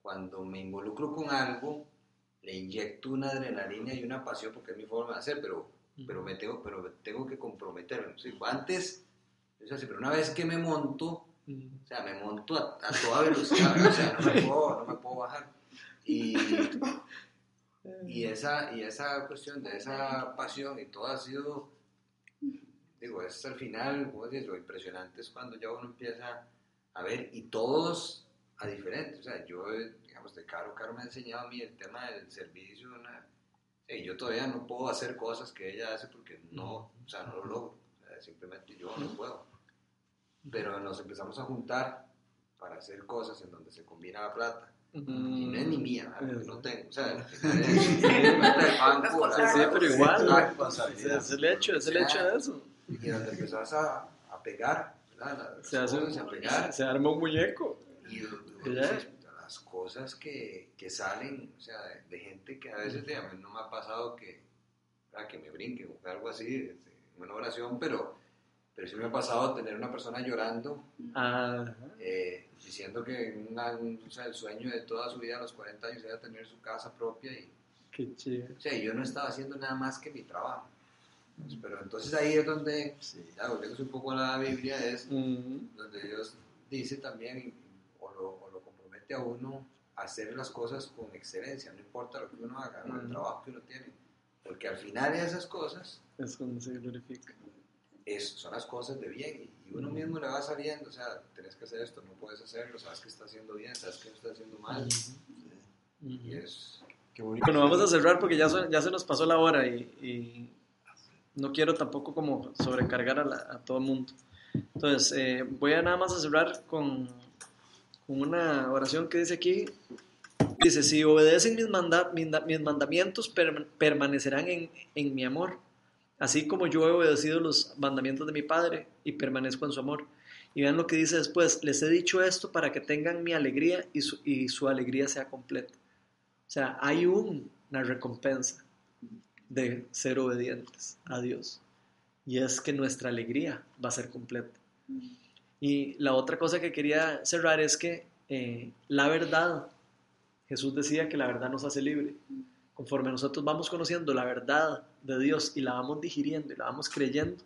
cuando me involucro con algo, le inyecto una adrenalina y una pasión, porque es mi forma de hacer, pero, pero, me tengo, pero me tengo que comprometerme. Sí, antes, es así, pero una vez que me monto, o sea, me monto a, a toda velocidad, o sea, no me *laughs* puedo, no me puedo bajar. Y, y, esa, y esa cuestión de esa pasión y todo ha sido, digo, es al final, como dices, lo impresionante es cuando ya uno empieza a ver y todos a diferentes. O sea, yo, digamos, de Caro, Caro me ha enseñado a mí el tema del servicio. Una, y yo todavía no puedo hacer cosas que ella hace porque no, o sea, no lo logro. O sea, simplemente yo no puedo. Pero nos empezamos a juntar para hacer cosas en donde se combina la plata. Y no es ni mía, ¿verdad? porque no tengo. O sea, *laughs* *laughs* pero igual. Es el hecho, es el hecho de eso. Y donde empezás a, a pegar, ¿verdad? Las Se hace cosas, a pegar. se arma un muñeco. Y, Ya. las cosas que, que salen, o sea, de, de gente que a veces mí no me ha pasado que, que me brinquen o algo así, este, una oración, pero, pero sí me ha pasado tener una persona llorando, Ah, eh, diciendo que una- un- o sea, el sueño de toda su vida a los 40 años era tener su casa propia y, qué chido. o sea, yo no estaba haciendo nada más que mi trabajo. Pues, pero entonces ahí es donde, ya volviéndose un poco a la Biblia, es Mm, donde Dios dice también, o lo, o lo compromete a uno a hacer las cosas con excelencia, no importa lo que uno haga, ¿no? el Mm. trabajo que uno tiene. Porque al final de esas cosas es cuando se glorifica. es, son las cosas de bien uno mismo le va sabiendo, o sea, tenés que hacer esto, no puedes hacerlo, sabes que está haciendo bien, sabes que no está haciendo mal. Y es... Qué bonito. Bueno, vamos a cerrar porque ya, ya se nos pasó la hora y, y no quiero tampoco como sobrecargar a, la- a todo el mundo. Entonces, eh, voy a nada más a cerrar con, con una oración que dice aquí. Dice, si obedecen mis, manda- mis mis mandamientos, perma- permanecerán en, en mi amor, así como yo he obedecido los mandamientos de mi Padre y permanezco en su amor. Y vean lo que dice después, les he dicho esto para que tengan mi alegría y su, y su alegría sea completa. O sea, hay un- una recompensa de ser obedientes a Dios. Y es que nuestra alegría va a ser completa. Y la otra cosa que quería cerrar es que eh, la verdad, Jesús decía que la verdad nos hace libre. Conforme nosotros vamos conociendo la verdad de Dios y la vamos digiriendo y la vamos creyendo,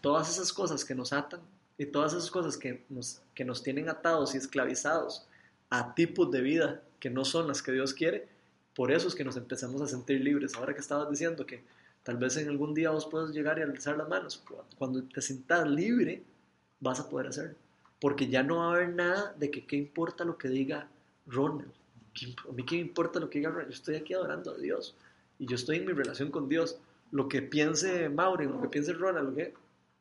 todas esas cosas que nos atan y todas esas cosas que nos, que nos tienen atados y esclavizados a tipos de vida que no son las que Dios quiere, por eso es que nos empezamos a sentir libres. Ahora que estabas diciendo que tal vez en algún día vos puedes llegar y alzar las manos, cuando te sientas libre, vas a poder hacerlo. Porque ya no va a haber nada de que qué importa lo que diga Ronald. ¿Qué imp- A mí qué me importa lo que diga Ronald. Yo estoy aquí adorando a Dios. Y yo estoy en mi relación con Dios. Lo que piense Maureen, lo que piense Ronald, lo que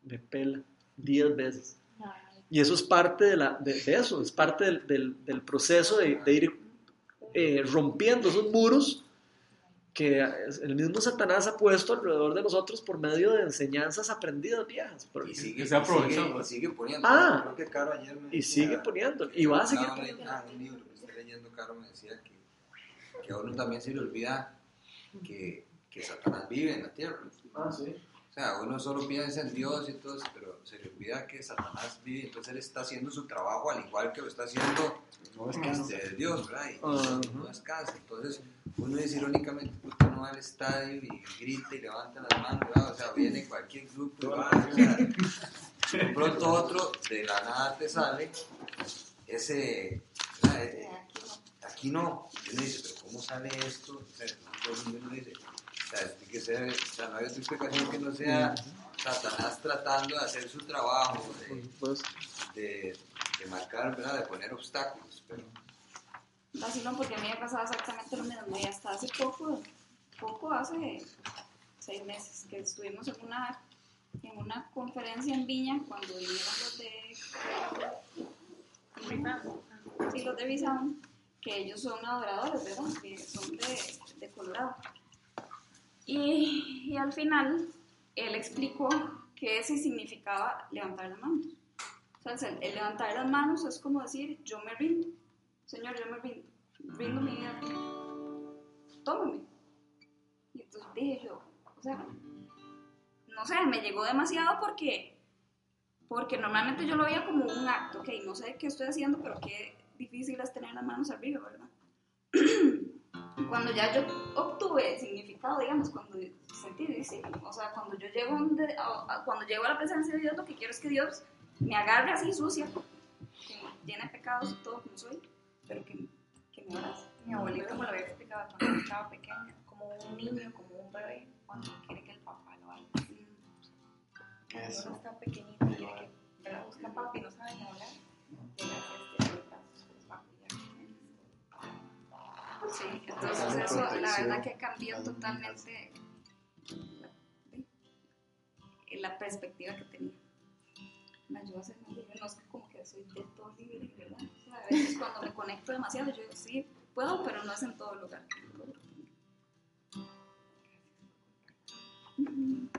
me pela diez veces. Y eso es parte de, la, de, de eso, es parte del, del, del proceso de, de ir eh, rompiendo esos muros que el mismo Satanás ha puesto alrededor de nosotros por medio de enseñanzas aprendidas viejas. Porque- Y sigue, se ha y sigue- y sigue poniendo. Ah. Creo que Caro ayer me y decía- sigue poniendo, y va a seguir poniendo. ah, un leyendo, Caro me decía que, que a uno también se le olvida que, que Satanás vive en la tierra. Ah, sí. O sea, uno solo piensa en Dios y todo eso, pero se le olvida que Satanás vive, entonces él está haciendo su trabajo al igual que lo está haciendo este, Dios, ¿verdad? Y Ajá. no descansa. Entonces, uno dice irónicamente, ¿por qué no va al estadio y grita y levanta las manos? ¿verdad? O sea, viene cualquier grupo y va, o sea, *laughs* de pronto otro, de la nada te sale ese. Eh, aquí no. Y uno dice, pero ¿cómo sale esto? O sea, uno dice, o sea, tiene que ser, o sea, no hay otra explicación que no sea Satanás tratando de hacer su trabajo, de, de, de marcar, ¿verdad? De poner obstáculos, pero Vacilón, porque a mí me pasaba exactamente lo mismo. Y hasta hace poco, poco hace seis meses, que estuvimos en una, en una conferencia en Viña cuando vinieron los de, sí, los de que ellos son adoradores, ¿verdad? Que son de, Colorado. Y, y al final, él explicó que ese significaba levantar las manos. O sea, el, el levantar las manos es como decir, yo me rindo. Señor, yo me rindo, rindo mi vida. Tómame. Y entonces dije yo, o sea, no sé, me llegó demasiado porque, porque normalmente yo lo veía como un acto, ok, no sé qué estoy haciendo, pero qué difícil es tener las manos arriba, ¿verdad? *clears throat* cuando ya yo obtuve significado, digamos, cuando sentí, sí, o sea, cuando yo llego, donde- a, a- cuando llego a la presencia de Dios, lo que quiero es que Dios me agarre así sucia, que llena de pecados y todo como soy, pero que, que me abrace. Mi abuelito me lo había explicado cuando estaba pequeña, como un niño, como un bebé, cuando quiere que el papá lo haga. Cuando uno está pequeñito quiere que ¿verdad? busca papi y no sabe ni hablar, Sí, entonces eso, la verdad que cambió totalmente la, perspectiva que tenía. Me ayuda a ser más libre, no es que como que soy de todo libre, ¿verdad? O sea, a veces cuando me conecto demasiado, yo sí puedo, pero no es en todo lugar. logro. Ujú.